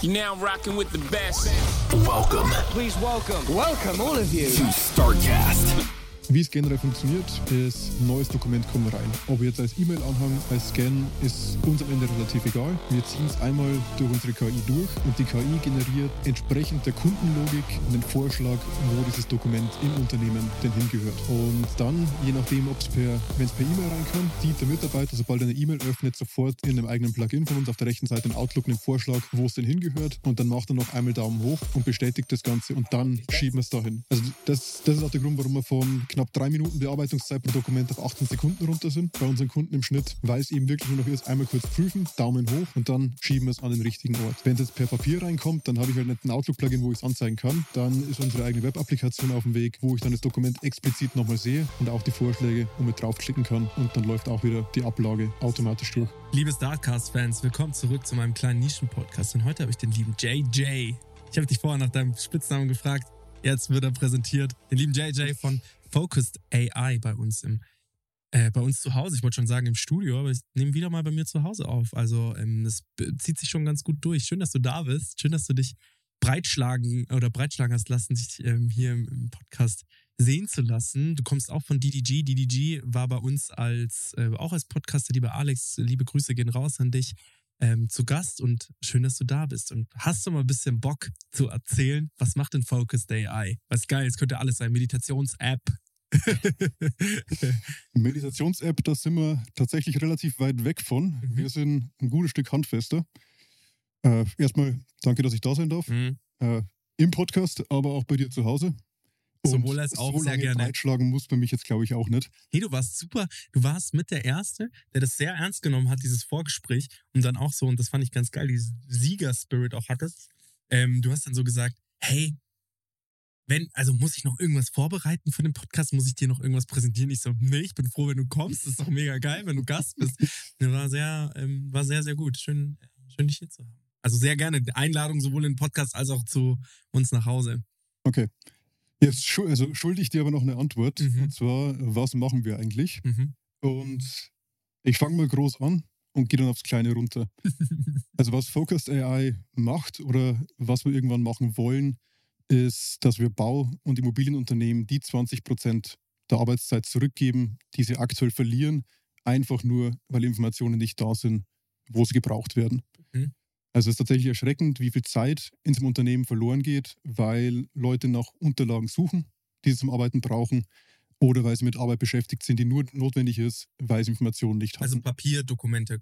You're now rocking with the best. Welcome Please welcome, welcome all of you. to StarCast. Wie es generell funktioniert, ist, neues Dokument kommt rein. Ob jetzt als E-Mail-Anhang, als Scan, ist uns am Ende relativ egal. Wir ziehen es einmal durch unsere KI durch und die KI generiert entsprechend der Kundenlogik einen Vorschlag, wo dieses Dokument im Unternehmen denn hingehört. Und dann, je nachdem, ob es per, wenn es per E-Mail reinkommt, sieht der Mitarbeiter, sobald er eine E-Mail öffnet, sofort in einem eigenen Plugin von uns auf der rechten Seite in Outlook einen Vorschlag, wo es denn hingehört. Und dann macht er noch einmal Daumen hoch und bestätigt das Ganze und dann schieben wir es dahin. Also das, das ist auch der Grund, warum wir von knapp drei Minuten Bearbeitungszeit pro Dokument auf 18 Sekunden runter sind. Bei unseren Kunden im Schnitt, weil es eben wirklich nur noch ist, einmal kurz prüfen, Daumen hoch und dann schieben wir es an den richtigen Ort. Wenn es jetzt per Papier reinkommt, dann habe ich halt nicht ein Outlook-Plugin, wo ich es anzeigen kann. Dann ist unsere eigene Web-Applikation auf dem Weg, wo ich dann das Dokument explizit nochmal sehe und auch die Vorschläge und mit draufklicken kann und dann läuft auch wieder die Ablage automatisch durch. Liebe Startcast-Fans, willkommen zurück zu meinem kleinen Nischen-Podcast. Und heute habe ich den lieben JJ. Ich habe dich vorher nach deinem Spitznamen gefragt. Jetzt wird er präsentiert. Den lieben JJ von Focused AI bei uns im äh, bei uns zu Hause. Ich wollte schon sagen im Studio, aber ich nehme wieder mal bei mir zu Hause auf. Also ähm, das zieht sich schon ganz gut durch. Schön, dass du da bist. Schön, dass du dich breitschlagen oder breitschlagen hast lassen, dich ähm, hier im, im Podcast sehen zu lassen. Du kommst auch von DDG. DDG war bei uns als äh, auch als Podcaster, lieber Alex, liebe Grüße gehen raus an dich, ähm, zu Gast und schön, dass du da bist. Und hast du mal ein bisschen Bock zu erzählen, was macht denn Focused AI? Was geil, es könnte alles sein, Meditations-App. Meditations-App, da sind wir tatsächlich relativ weit weg von. Mhm. Wir sind ein gutes Stück handfester. Äh, erstmal danke, dass ich da sein darf. Mhm. Äh, Im Podcast, aber auch bei dir zu Hause. Sowohl als auch, so sehr lange gerne. breitschlagen muss bei mich jetzt, glaube ich, auch nicht. Hey, du warst super. Du warst mit der Erste, der das sehr ernst genommen hat, dieses Vorgespräch. Und dann auch so, und das fand ich ganz geil, diesen Sieger-Spirit auch hattest. Ähm, du hast dann so gesagt, hey, wenn, also muss ich noch irgendwas vorbereiten für den Podcast? Muss ich dir noch irgendwas präsentieren? Ich so, nee, ich bin froh, wenn du kommst. Das ist doch mega geil, wenn du Gast bist. Das war sehr, ähm, war sehr, sehr gut. Schön, schön, dich hier zu haben. Also sehr gerne. Einladung sowohl in den Podcast als auch zu uns nach Hause. Okay. Jetzt schu also schulde ich dir aber noch eine Antwort. Mhm. Und zwar, was machen wir eigentlich? Mhm. Und ich fange mal groß an und gehe dann aufs Kleine runter. Also was Focused AI macht oder was wir irgendwann machen wollen, ist, dass wir Bau- und Immobilienunternehmen die 20 Prozent der Arbeitszeit zurückgeben, die sie aktuell verlieren, einfach nur, weil Informationen nicht da sind, wo sie gebraucht werden. Also es ist tatsächlich erschreckend, wie viel Zeit in diesem Unternehmen verloren geht, weil Leute nach Unterlagen suchen, die sie zum Arbeiten brauchen, oder weil sie mit Arbeit beschäftigt sind, die nur notwendig ist, weil sie Informationen nicht haben. Also Papierdokumente.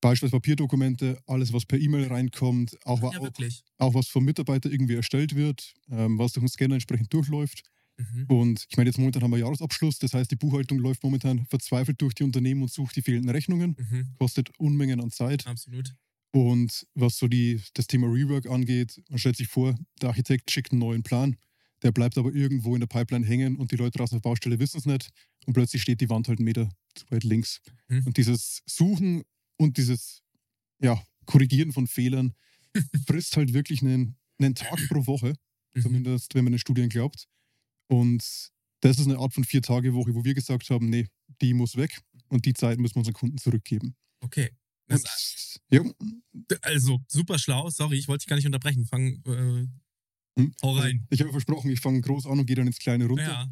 Beispielsweise Papierdokumente, alles, was per E-Mail reinkommt, auch, Ja, auch, auch was vom Mitarbeiter irgendwie erstellt wird, ähm, was durch den Scanner entsprechend durchläuft. Mhm. Und ich meine, jetzt momentan haben wir Jahresabschluss, das heißt, die Buchhaltung läuft momentan verzweifelt durch die Unternehmen und sucht die fehlenden Rechnungen, Mhm. kostet Unmengen an Zeit. Absolut. Und was so die, das Thema Rework angeht, man stellt sich vor, der Architekt schickt einen neuen Plan, der bleibt aber irgendwo in der Pipeline hängen und die Leute draußen auf der Baustelle wissen es nicht und plötzlich steht die Wand halt einen Meter zu weit links. Mhm. Und dieses Suchen und dieses ja, Korrigieren von Fehlern frisst halt wirklich einen, einen Tag pro Woche, Mhm. zumindest wenn man den Studien glaubt. Und das ist eine Art von Vier-Tage-Woche, wo wir gesagt haben, nee, die muss weg und die Zeit müssen wir unseren Kunden zurückgeben. Okay. Ja, also, super schlau. Sorry, ich wollte dich gar nicht unterbrechen. Fang, äh, Hm? hau rein. Ich habe versprochen, ich fange groß an und gehe dann ins Kleine runter. Ja.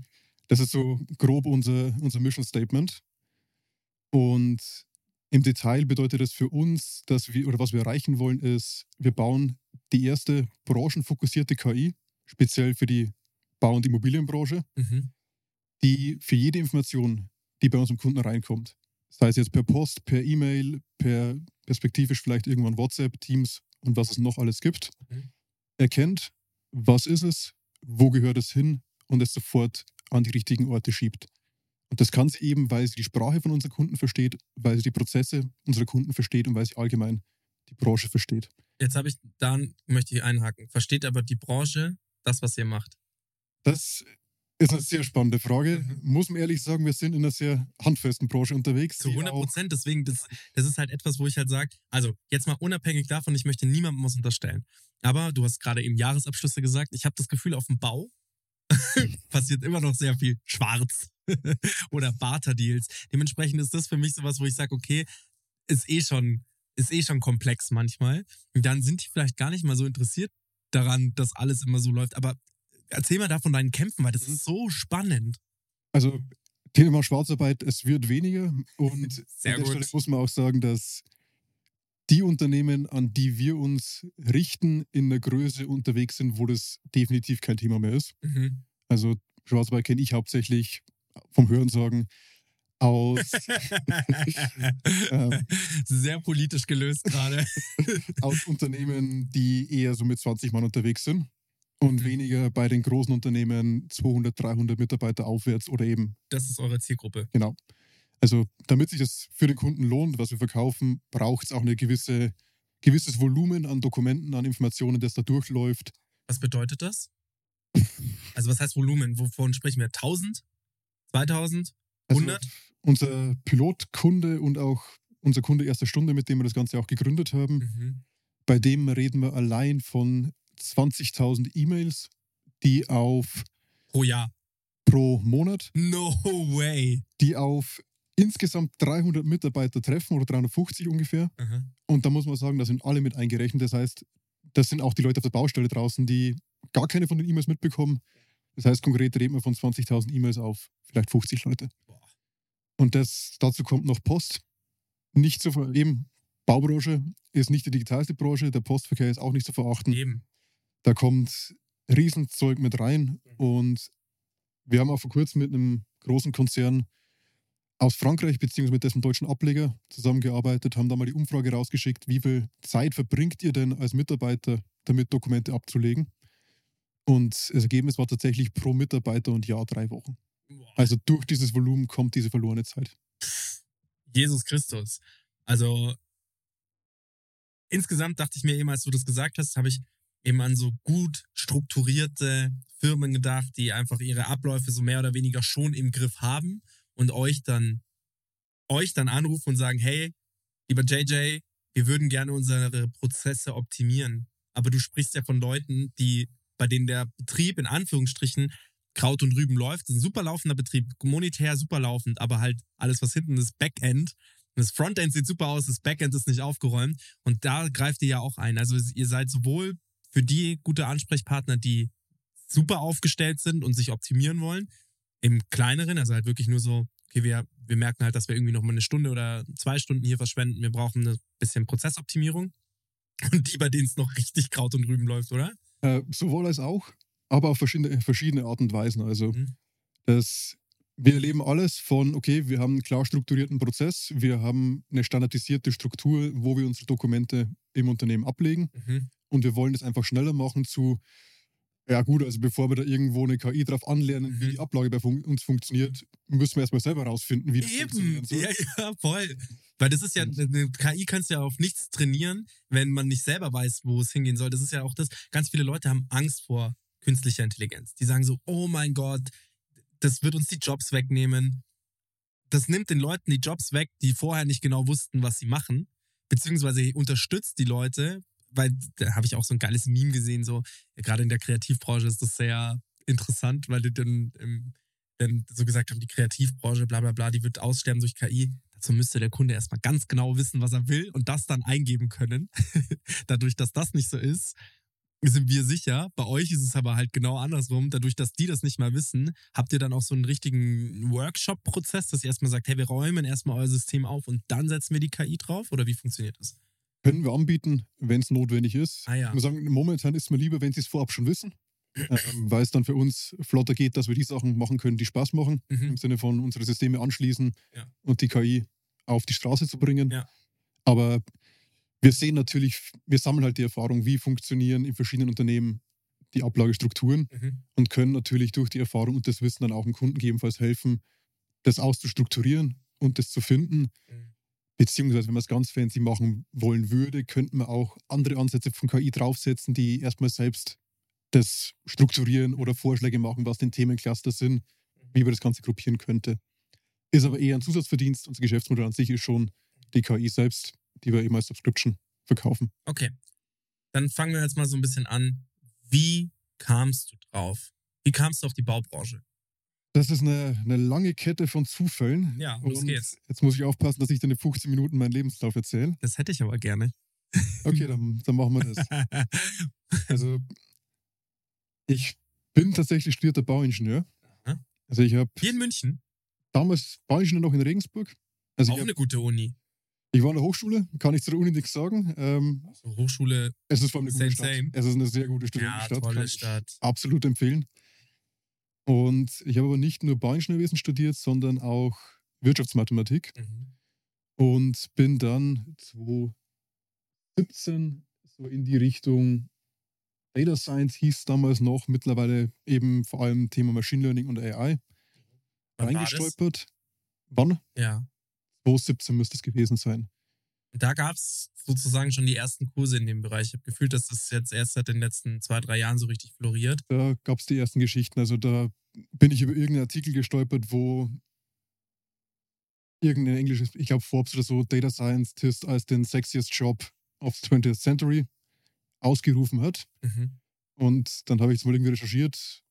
Das ist so grob unser, unser Mission Statement. Und im Detail bedeutet das für uns, dass wir, oder was wir erreichen wollen, ist, wir bauen die erste branchenfokussierte KI, speziell für die Bau- und Immobilienbranche, Mhm. die für jede Information, die bei unserem Kunden reinkommt, sei es jetzt per Post, per E-Mail, per perspektivisch vielleicht irgendwann WhatsApp, Teams und was es noch alles gibt, Mhm. erkennt, was ist es, wo gehört es hin und es sofort an die richtigen Orte schiebt. Und das kann sie eben, weil sie die Sprache von unseren Kunden versteht, weil sie die Prozesse unserer Kunden versteht und weil sie allgemein die Branche versteht. Jetzt habe ich, dann möchte ich einhaken. Versteht aber die Branche das, was ihr macht? Das ist eine sehr spannende Frage. Mhm. Muss man ehrlich sagen, wir sind in einer sehr handfesten Branche unterwegs. Zu die 100 auch- Prozent. Deswegen, das, das ist halt etwas, wo ich halt sage, also jetzt mal unabhängig davon, ich möchte niemandem was unterstellen. Aber du hast gerade eben Jahresabschlüsse gesagt. Ich habe das Gefühl, auf dem Bau passiert immer noch sehr viel schwarz oder Barter-Deals. Dementsprechend ist das für mich sowas, wo ich sage, okay, ist eh schon, ist eh schon komplex manchmal. Und dann sind die vielleicht gar nicht mal so interessiert daran, dass alles immer so läuft. Aber erzähl mal da von deinen Kämpfen, weil das ist so spannend. Also Thema Schwarzarbeit, es wird weniger. Und Sehr an der gut. Stelle muss man auch sagen, dass die Unternehmen, an die wir uns richten, in der Größe unterwegs sind, wo das definitiv kein Thema mehr ist. Mhm. Also Schwarzarbeit kenne ich hauptsächlich vom Hörensagen aus, Ähm. Sehr politisch gelöst gerade. aus Unternehmen, die eher so mit 20 Mann unterwegs sind und weniger bei den großen Unternehmen 200, 300 Mitarbeiter aufwärts oder eben Das ist eure Zielgruppe. Genau. Also damit sich das für den Kunden lohnt, was wir verkaufen, braucht es auch ein gewisse, gewisses Volumen an Dokumenten, an Informationen, das da durchläuft. Was bedeutet das? Also was heißt Volumen? Wovon sprechen wir? 1000? 2000? Also 100? Unser Pilotkunde und auch unser Kunde erster Stunde, mit dem wir das Ganze auch gegründet haben, Mhm. bei dem reden wir allein von 20.000 E-Mails, die auf Pro Jahr. pro Monat, No way. die auf insgesamt 300 Mitarbeiter treffen oder 350 ungefähr. Aha. Und da muss man sagen, da sind alle mit eingerechnet. Das heißt, das sind auch die Leute auf der Baustelle draußen, die gar keine von den E-Mails mitbekommen. Das heißt, konkret reden wir von 20.000 E-Mails auf vielleicht 50 Leute. Und das, dazu kommt noch Post. Nicht zu ver eben, Baubranche ist nicht die digitalste Branche, der Postverkehr ist auch nicht zu verachten. Eben. Da kommt Riesenzeug mit rein. Und wir haben auch vor kurzem mit einem großen Konzern aus Frankreich beziehungsweise mit dessen deutschen Ableger zusammengearbeitet, haben da mal die Umfrage rausgeschickt, wie viel Zeit verbringt ihr denn als Mitarbeiter damit, Dokumente abzulegen? Und das Ergebnis war tatsächlich pro Mitarbeiter und Jahr drei Wochen. Also durch dieses Volumen kommt diese verlorene Zeit. Jesus Christus. Also insgesamt dachte ich mir eben, als du das gesagt hast, habe ich eben an so gut strukturierte Firmen gedacht, die einfach ihre Abläufe so mehr oder weniger schon im Griff haben und euch dann euch dann anrufen und sagen, hey, lieber JJ, wir würden gerne unsere Prozesse optimieren. Aber du sprichst ja von Leuten, die bei denen der Betrieb in Anführungsstrichen Kraut und Rüben läuft. Ein super laufender Betrieb, monetär super laufend, aber halt alles, was hinten ist, Backend. Das Frontend sieht super aus, das Backend ist nicht aufgeräumt und da greift ihr ja auch ein. Also ihr seid sowohl für die gute Ansprechpartner, die super aufgestellt sind und sich optimieren wollen, im kleineren, also halt wirklich nur so, okay, wir, wir merken halt, dass wir irgendwie noch mal eine Stunde oder zwei Stunden hier verschwenden, wir brauchen ein bisschen Prozessoptimierung. Und die, bei denen es noch richtig Kraut und Rüben läuft, oder? Äh, sowohl als auch, aber auf verschiedene, verschiedene Art und Weisen. Also Mhm. das, wir erleben alles von, okay, wir haben einen klar strukturierten Prozess, wir haben eine standardisierte Struktur, wo wir unsere Dokumente im Unternehmen ablegen Mhm. Und wir wollen das einfach schneller machen zu, ja gut, also bevor wir da irgendwo eine KI drauf anlernen, wie Mhm. die Ablage bei fun uns funktioniert, müssen wir erstmal selber rausfinden, wie das Eben, funktioniert. So. ja, ja, voll. Weil das ist ja, eine KI kannst du ja auf nichts trainieren, wenn man nicht selber weiß, wo es hingehen soll. Das ist ja auch das, ganz viele Leute haben Angst vor künstlicher Intelligenz. Die sagen so, oh mein Gott, das wird uns die Jobs wegnehmen. Das nimmt den Leuten die Jobs weg, die vorher nicht genau wussten, was sie machen. Beziehungsweise unterstützt die Leute, weil da habe ich auch so ein geiles Meme gesehen, so, gerade in der Kreativbranche ist das sehr interessant, weil die dann, dann so gesagt haben, die Kreativbranche, bla bla bla, die wird aussterben durch KI. Dazu müsste der Kunde erstmal ganz genau wissen, was er will und das dann eingeben können. Dadurch, dass das nicht so ist, sind wir sicher. Bei euch ist es aber halt genau andersrum. Dadurch, dass die das nicht mal wissen, habt ihr dann auch so einen richtigen Workshop-Prozess, dass ihr erstmal sagt, hey, wir räumen erstmal euer System auf und dann setzen wir die KI drauf? Oder wie funktioniert das? Können wir anbieten, wenn es notwendig ist. Ah ja. Ich muss sagen, momentan ist es mir lieber, wenn sie es vorab schon wissen, ähm, weil es dann für uns flotter geht, dass wir die Sachen machen können, die Spaß machen, Mhm. im Sinne von unsere Systeme anschließen Ja. und die KI auf die Straße zu bringen. Ja. Aber wir sehen natürlich, wir sammeln halt die Erfahrung, wie funktionieren in verschiedenen Unternehmen die Ablagestrukturen Mhm. und können natürlich durch die Erfahrung und das Wissen dann auch dem Kunden gegebenenfalls helfen, das auszustrukturieren und das zu finden. Mhm. Beziehungsweise, wenn man es ganz fancy machen wollen würde, könnte man auch andere Ansätze von KI draufsetzen, die erstmal selbst das strukturieren oder Vorschläge machen, was den Themencluster sind, wie man das Ganze gruppieren könnte. Ist aber eher ein Zusatzverdienst. Unser Geschäftsmodell an sich ist schon die KI selbst, die wir eben als Subscription verkaufen. Okay. Dann fangen wir jetzt mal so ein bisschen an. Wie kamst du drauf? Wie kamst du auf die Baubranche? Das ist eine, eine lange Kette von Zufällen. Ja, los Und geht's. Jetzt muss ich aufpassen, dass ich dann in 15 Minuten meinen Lebenslauf erzähle. Das hätte ich aber gerne. Okay, dann, dann machen wir das. Also, ich bin tatsächlich studierter Bauingenieur. Aha. Also, ich habe Hier in München, damals Bauingenieur noch in Regensburg. Also, auch hab, eine gute Uni. ich war an der Hochschule, kann ich zu der Uni nichts sagen. Ähm, So Hochschule, es ist vor allem eine Same, gute Stadt. same. Es ist eine sehr gute ja, Studentenstadt. kann tolle Stadt. absolut empfehlen. Und ich habe aber nicht nur Bauingenieurwesen studiert, sondern auch Wirtschaftsmathematik. Mhm. und bin dann 2017 so in die Richtung Data Science hieß damals noch, mittlerweile eben vor allem Thema Machine Learning und AI Wann reingestolpert. Wann? Ja. 2017 müsste es gewesen sein. Da gab es sozusagen schon die ersten Kurse in dem Bereich. Ich habe gefühlt, dass das jetzt erst seit den letzten zwei, drei Jahren so richtig floriert. Da gab es die ersten Geschichten. Also da bin ich über irgendeinen Artikel gestolpert, wo irgendein englisches, ich glaube Forbes oder so, Data Scientist als den sexiest Job of the 20th Century ausgerufen hat. Mhm. Und dann habe ich es mal irgendwie recherchiert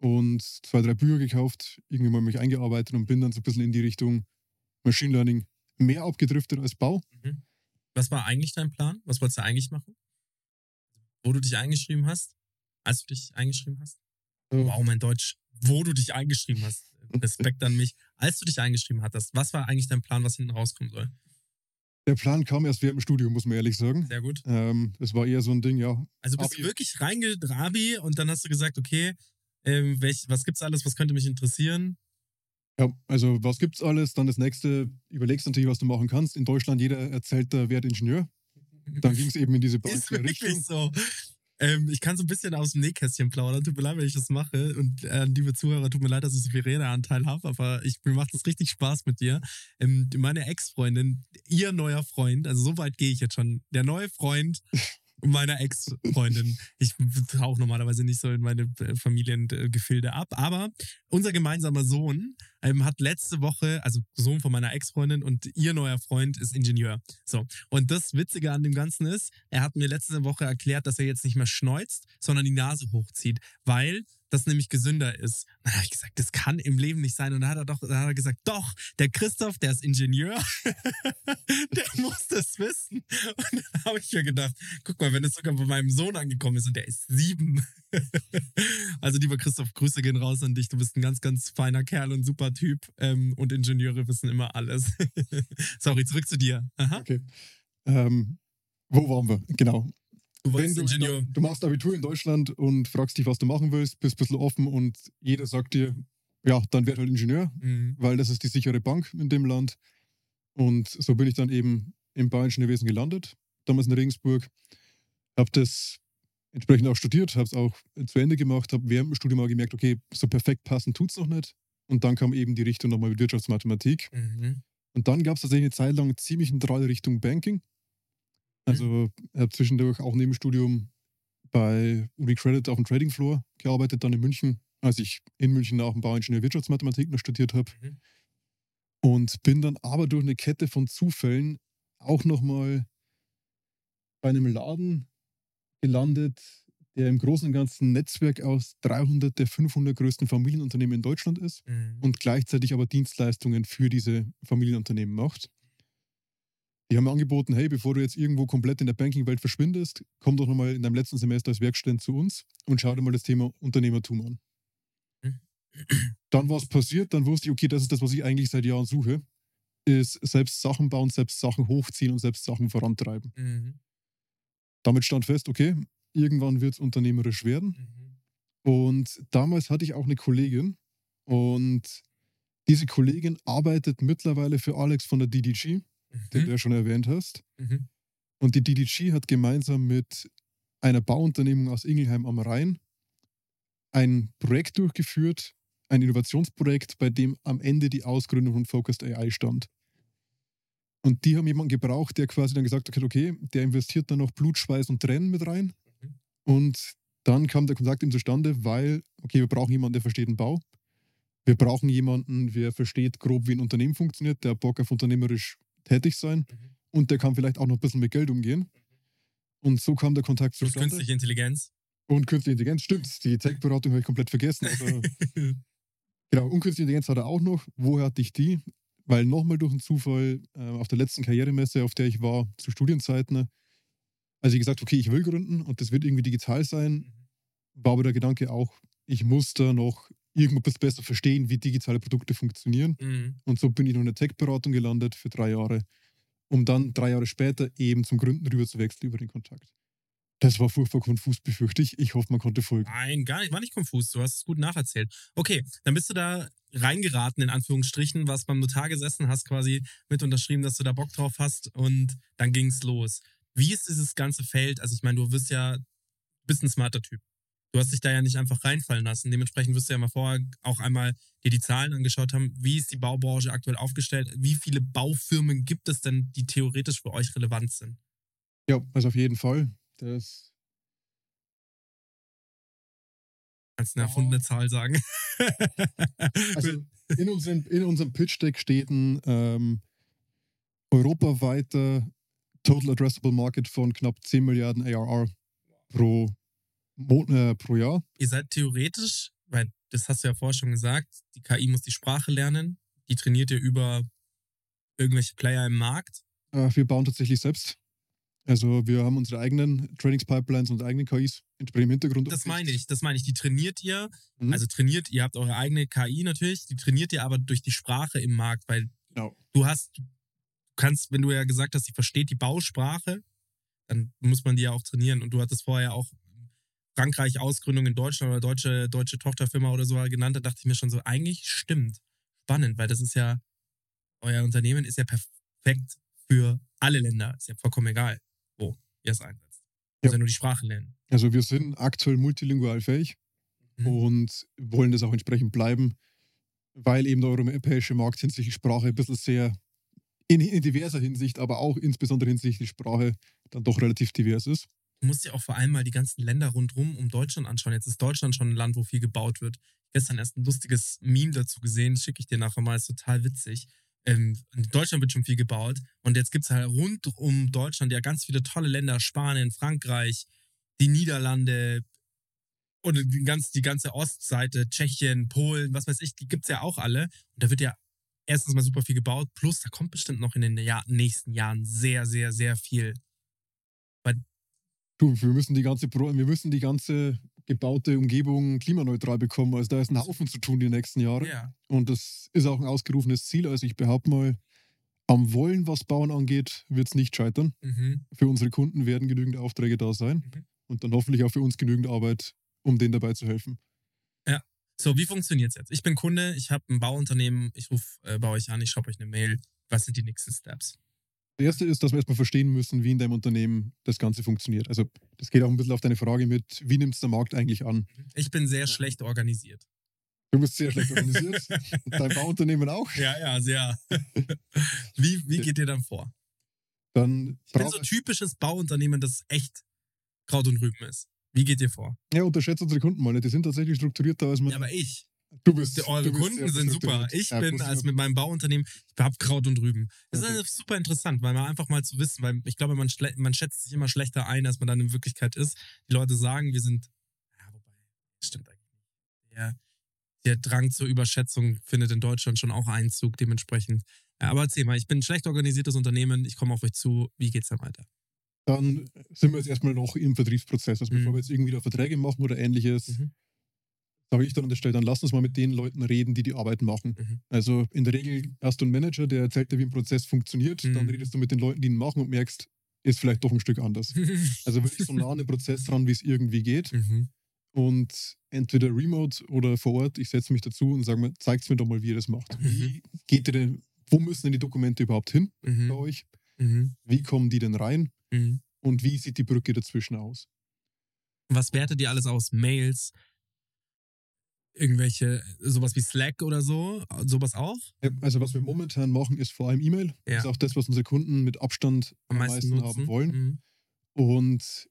und zwei, drei Bücher gekauft, irgendwie mal mich eingearbeitet und bin dann so ein bisschen in die Richtung Machine Learning mehr abgedriftet als Bau. Mhm. Was war eigentlich dein Plan? Was wolltest du eigentlich machen? Wo du dich eingeschrieben hast? Als du dich eingeschrieben hast? Ja. Wow, mein Deutsch. Wo du dich eingeschrieben hast. Respekt an mich. Als du dich eingeschrieben hattest, was war eigentlich dein Plan, was hinten rauskommen soll? Der Plan kam erst während dem Studium, muss man ehrlich sagen. Sehr gut. Ähm, das war eher so ein Ding, ja. Also bist Abi. du wirklich reingedrabi und dann hast du gesagt, okay, ähm, welch, was gibt's alles, was könnte mich interessieren? Ja. Also, was gibt's alles? Dann das nächste, überlegst natürlich, was du machen kannst. In Deutschland, jeder erzählt, der wird Ingenieur. Dann ging es eben in diese Ist Bank wirklich Richtung. so. Ähm, ich kann so ein bisschen aus dem Nähkästchen plaudern. Tut mir leid, wenn ich das mache. Und äh, liebe Zuhörer, tut mir leid, dass ich so viel Redeanteil habe, aber ich, mir macht es richtig Spaß mit dir. Ähm, meine Ex-Freundin, ihr neuer Freund, also so weit gehe ich jetzt schon, der neue Freund meiner Ex-Freundin. Ich tauche normalerweise nicht so in meine äh, Familiengefilde ab, aber unser gemeinsamer Sohn ähm, hat letzte Woche, also Sohn von meiner Ex-Freundin und ihr neuer Freund ist Ingenieur. So. Und das Witzige an dem Ganzen ist, er hat mir letzte Woche erklärt, dass er jetzt nicht mehr schneuzt, sondern die Nase hochzieht, weil das nämlich gesünder ist. Dann habe ich gesagt, das kann im Leben nicht sein. Und dann hat er doch, dann hat er gesagt, doch, der Christoph, der ist Ingenieur, der muss das wissen. Und dann habe ich mir gedacht, guck mal, wenn das sogar bei meinem Sohn angekommen ist und der ist sieben. also lieber Christoph, Grüße gehen raus an dich. Du bist ein ganz, ganz feiner Kerl und super Typ. Ähm, und Ingenieure wissen immer alles. Sorry, zurück zu dir. Aha. Okay. Ähm, wo waren wir? Genau. Du du, Ingenieur. du machst Abitur in Deutschland und fragst dich, was du machen willst, bist ein bisschen offen und jeder sagt dir, ja, dann werd halt Ingenieur, Mhm. weil das ist die sichere Bank in dem Land. Und so bin ich dann eben im Bauingenieurwesen gelandet, damals in Regensburg. Habe das entsprechend auch studiert, habe es auch zu Ende gemacht, habe während dem Studium mal gemerkt, okay, so perfekt passen tut es noch nicht. Und dann kam eben die Richtung nochmal mit Wirtschaftsmathematik. Mhm. Und dann gab es tatsächlich eine Zeit lang ziemlich eine Rolle Richtung Banking. Also ich habe zwischendurch auch neben Studium bei UniCredit auf dem Trading Floor gearbeitet, dann in München, als ich in München nach dem Bauingenieur Wirtschaftsmathematik noch studiert habe. Mhm. Und bin dann aber durch eine Kette von Zufällen auch nochmal bei einem Laden gelandet, der im Großen und Ganzen Netzwerk aus 300 der 500 größten Familienunternehmen in Deutschland ist Mhm. und gleichzeitig aber Dienstleistungen für diese Familienunternehmen macht. Die haben mir angeboten, hey, bevor du jetzt irgendwo komplett in der Banking-Welt verschwindest, komm doch nochmal in deinem letzten Semester als Werkstudent zu uns und schau dir mal das Thema Unternehmertum an. Dann war es passiert, dann wusste ich, okay, das ist das, was ich eigentlich seit Jahren suche, ist selbst Sachen bauen, selbst Sachen hochziehen und selbst Sachen vorantreiben. Mhm. Damit stand fest, okay, irgendwann wird es unternehmerisch werden. Mhm. Und damals hatte ich auch eine Kollegin und diese Kollegin arbeitet mittlerweile für Alex von der DDG, den du Mhm. ja schon erwähnt hast. Mhm. Und die DDG hat gemeinsam mit einer Bauunternehmung aus Ingelheim am Rhein ein Projekt durchgeführt, ein Innovationsprojekt, bei dem am Ende die Ausgründung von Focused AI stand. Und die haben jemanden gebraucht, der quasi dann gesagt hat, okay, der investiert dann noch Blut, Schweiß und Tränen mit rein. Und dann kam der Kontakt ihm zustande, weil, okay, wir brauchen jemanden, der versteht den Bau. Wir brauchen jemanden, der versteht grob, wie ein Unternehmen funktioniert, der Bock auf unternehmerisch tätig sein und der kann vielleicht auch noch ein bisschen mit Geld umgehen. Und so kam der Kontakt Plus zustande. künstliche Intelligenz. Und künstliche Intelligenz, stimmt. Die Tech-Beratung habe ich komplett vergessen. Also, genau, und künstliche Intelligenz hat er auch noch. Woher hatte ich die? Weil nochmal durch einen Zufall äh, auf der letzten Karrieremesse, auf der ich war, zu Studienzeiten, als ich gesagt okay, ich will gründen und das wird irgendwie digital sein, war aber der Gedanke auch, ich muss da noch bisschen besser verstehen, wie digitale Produkte funktionieren. Mhm. Und so bin ich noch in der Tech-Beratung gelandet für drei Jahre, um dann drei Jahre später eben zum Gründen rüber zu wechseln über den Kontakt. Das war furchtbar konfus, befürchte ich. Ich hoffe, man konnte folgen. Nein, gar nicht, war nicht konfus. Du hast es gut nacherzählt. Okay, dann bist du da reingeraten, in Anführungsstrichen, was beim Notar gesessen hast, quasi mit unterschrieben, dass du da Bock drauf hast und dann ging's los. Wie ist dieses ganze Feld? Also ich meine, du wirst ja, bist ein smarter Typ. Du hast dich da ja nicht einfach reinfallen lassen. Dementsprechend wirst du ja mal vorher auch einmal dir die Zahlen angeschaut haben. Wie ist die Baubranche aktuell aufgestellt? Wie viele Baufirmen gibt es denn, die theoretisch für euch relevant sind? Ja, also auf jeden Fall. Das Kannst du eine erfundene Zahl sagen? Also in unserem, in unserem Pitch-Deck steht ein ähm, europaweiter Total Addressable Market von knapp 10 Milliarden ARR pro, pro Jahr. Ihr seid theoretisch, weil das hast du ja vorher schon gesagt, die KI muss die Sprache lernen, die trainiert ihr über irgendwelche Player im Markt. Äh, wir bauen tatsächlich selbst. Also wir haben unsere eigenen Trainingspipelines und eigenen KIs im Hintergrund. Das meine ich, das meine ich. Die trainiert ihr, Mhm. also trainiert, ihr habt eure eigene KI natürlich, die trainiert ihr aber durch die Sprache im Markt, weil Genau. du hast, du kannst, wenn du ja gesagt hast, sie versteht die Bausprache, dann muss man die ja auch trainieren. Und du hattest vorher auch Frankreich Ausgründung in Deutschland oder deutsche, deutsche Tochterfirma oder so genannt, da dachte ich mir schon so, eigentlich stimmt. Spannend, weil das ist ja, euer Unternehmen ist ja perfekt für alle Länder. Ist ja vollkommen egal, wo ihr es einsetzt. Muss Ja. ja nur die Sprache lernen. Also wir sind aktuell multilingual fähig Mhm. und wollen das auch entsprechend bleiben, weil eben der europäische Markt hinsichtlich Sprache ein bisschen sehr in, in diverser Hinsicht, aber auch insbesondere hinsichtlich Sprache dann doch relativ divers ist. Du musst dir auch vor allem mal die ganzen Länder rundherum um Deutschland anschauen. Jetzt ist Deutschland schon ein Land, wo viel gebaut wird. Gestern erst ein lustiges Meme dazu gesehen, schicke ich dir nachher mal, ist total witzig. Ähm, in Deutschland wird schon viel gebaut und jetzt gibt es halt rund um Deutschland ja ganz viele tolle Länder, Spanien, Frankreich, die Niederlande und die, ganz, die ganze Ostseite, Tschechien, Polen, was weiß ich, die gibt es ja auch alle. Und da wird ja erstens mal super viel gebaut, plus da kommt bestimmt noch in den Jahr, nächsten Jahren sehr, sehr, sehr viel. Du, wir müssen die ganze, wir müssen die ganze gebaute Umgebung klimaneutral bekommen. Also da ist ein Haufen zu tun die nächsten Jahre. Ja. Und das ist auch ein ausgerufenes Ziel. Also ich behaupte mal, am Wollen, was Bauen angeht, wird es nicht scheitern. Mhm. Für unsere Kunden werden genügend Aufträge da sein. Mhm. Und dann hoffentlich auch für uns genügend Arbeit, um denen dabei zu helfen. So, wie funktioniert's jetzt? Ich bin Kunde, ich habe ein Bauunternehmen, ich rufe äh, bei euch an, ich schreibe euch eine Mail. Was sind die nächsten Steps? Das erste ist, dass wir erstmal verstehen müssen, wie in deinem Unternehmen das Ganze funktioniert. Also das geht auch ein bisschen auf deine Frage mit, wie nimmt es der Markt eigentlich an? Ich bin sehr schlecht organisiert. Du bist sehr schlecht organisiert. Dein Bauunternehmen auch. Ja, ja, sehr. wie, wie geht ihr dann vor? Dann Ich bin so ein typisches Bauunternehmen, das echt Kraut und Rüben ist. Wie geht ihr vor? ja, unterschätzt unsere Kunden mal nicht. Die sind tatsächlich strukturierter als man. Ja, aber ich. Du bist, Die, eure du bist Kunden sehr sind super. strukturiert. Ich Ja, bin als mit meinem Bauunternehmen, ich habe Kraut und Rüben. Das Okay. ist super interessant, weil man einfach mal zu wissen, weil ich glaube, man, man schätzt sich immer schlechter ein, als man dann in Wirklichkeit ist. Die Leute sagen, wir sind, ja, wobei, das stimmt eigentlich. Der, der Drang zur Überschätzung findet in Deutschland schon auch Einzug, dementsprechend. Ja, aber erzähl mal, ich bin ein schlecht organisiertes Unternehmen, ich komme auf euch zu, wie geht's dann weiter? Dann sind wir jetzt erstmal noch im Vertriebsprozess. Also Mhm. bevor wir jetzt irgendwie da Verträge machen oder ähnliches, Mhm. Sage ich dann an der Stelle, dann lass uns mal mit den Leuten reden, die die Arbeit machen. Mhm. Also in der Regel hast du einen Manager, der erzählt dir, wie ein Prozess funktioniert. Dann Mhm. redest du mit den Leuten, die ihn machen und merkst, ist vielleicht doch ein Stück anders. Also wirklich so nah an den Prozess ran, wie es irgendwie geht. mhm. Und entweder remote oder vor Ort, ich setze mich dazu und sage mir, zeigt mir doch mal, wie ihr das macht. Wie geht ihr denn, wo müssen denn die Dokumente überhaupt hin bei Mhm. euch? Mhm. Wie kommen die denn rein? Mhm. Und wie sieht die Brücke dazwischen aus? Was wertet ihr alles aus? Mails, irgendwelche, sowas wie Slack oder so, sowas auch? Also was wir momentan machen, ist vor allem E-Mail. Ja. Das ist auch das, was unsere Kunden mit Abstand Am meisten nutzen? haben wollen. Mhm. Und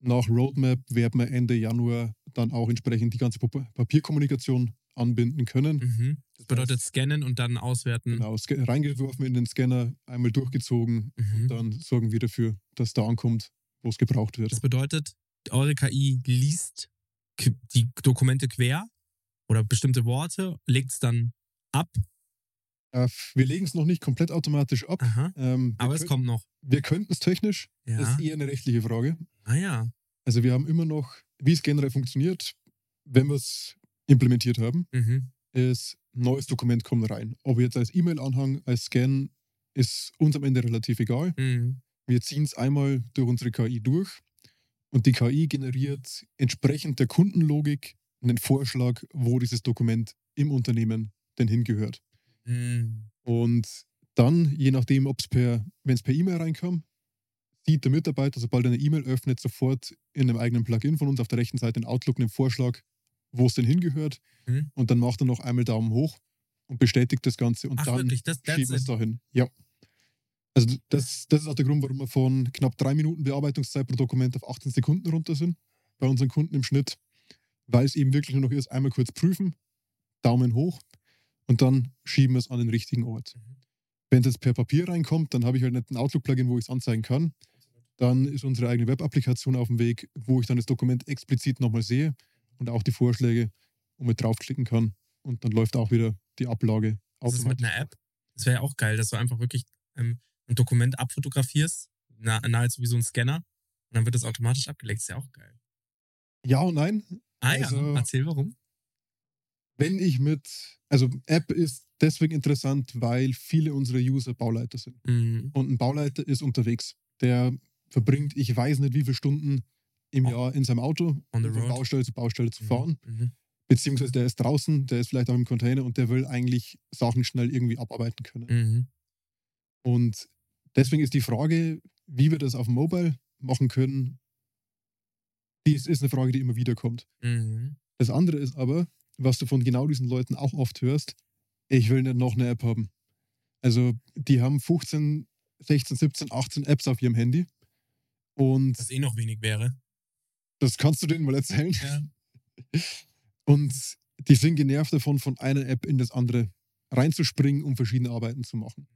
nach Roadmap werden wir Ende Januar dann auch entsprechend die ganze Pap- Papierkommunikation anbinden können. Mhm. Das bedeutet scannen und dann auswerten. Genau, reingeworfen in den Scanner, einmal durchgezogen, Mhm. dann sorgen wir dafür, dass da ankommt, wo es gebraucht wird. Das bedeutet, eure KI liest die Dokumente quer oder bestimmte Worte, legt es dann ab. Äh, wir legen es noch nicht komplett automatisch ab. Ähm, Aber es kommt noch. Wir könnten es technisch, das Ja. ist eher eine rechtliche Frage. Ah ja. Also wir haben immer noch, wie es generell funktioniert, wenn wir es implementiert haben, Mhm. ist neues Dokument kommt rein. Ob jetzt als E-Mail-Anhang, als Scan, ist uns am Ende relativ egal. Mhm. Wir ziehen es einmal durch unsere KI durch und die KI generiert entsprechend der Kundenlogik einen Vorschlag, wo dieses Dokument im Unternehmen denn hingehört. Mhm. Und dann, je nachdem, ob es per, wenn es per E-Mail reinkam, sieht der Mitarbeiter, sobald er eine E-Mail öffnet, sofort in einem eigenen Plugin von uns auf der rechten Seite in Outlook einen Vorschlag, wo es denn hingehört. Mhm. Und dann macht er noch einmal Daumen hoch und bestätigt das Ganze und Ach, dann wirklich? Das, wir es dahin. Ja. Also das, das ist auch der Grund, warum wir von knapp drei Minuten Bearbeitungszeit pro Dokument auf 18 Sekunden runter sind. Bei unseren Kunden im Schnitt. Weil es eben wirklich nur noch ist, einmal kurz prüfen, Daumen hoch und dann schieben wir es an den richtigen Ort. Mhm. Wenn es jetzt per Papier reinkommt, dann habe ich halt nicht ein Outlook-Plugin, wo ich es anzeigen kann. Dann ist unsere eigene Web-Applikation auf dem Weg, wo ich dann das Dokument explizit nochmal sehe und auch die Vorschläge und mit draufklicken kann. Und dann läuft auch wieder die Ablage Das ist mit einer App. Das wäre ja auch geil, dass du einfach wirklich ähm, ein Dokument abfotografierst, na, nahezu wie so ein Scanner, und dann wird das automatisch abgelegt. Ist ja auch geil. Ja und nein. Ah Also- ja, erzähl warum. Wenn ich mit, also App ist deswegen interessant, weil viele unserer User Bauleiter sind. Mhm. Und ein Bauleiter ist unterwegs. Der verbringt, ich weiß nicht wie viele Stunden im Oh. Jahr in seinem Auto, um von. Baustelle zu Baustelle zu fahren. Mhm. Beziehungsweise der ist draußen, der ist vielleicht auch im Container und der will eigentlich Sachen schnell irgendwie abarbeiten können. Mhm. Und deswegen ist die Frage, wie wir das auf Mobile machen können, die ist, ist eine Frage, die immer wieder kommt. Mhm. Das andere ist aber, was du von genau diesen Leuten auch oft hörst, ich will nicht noch eine App haben. Also die haben 15, 16, 17, 18 Apps auf ihrem Handy und Was eh noch wenig wäre. das kannst du denen mal erzählen. Ja. Und die sind genervt davon, von einer App in das andere reinzuspringen, um verschiedene Arbeiten zu machen.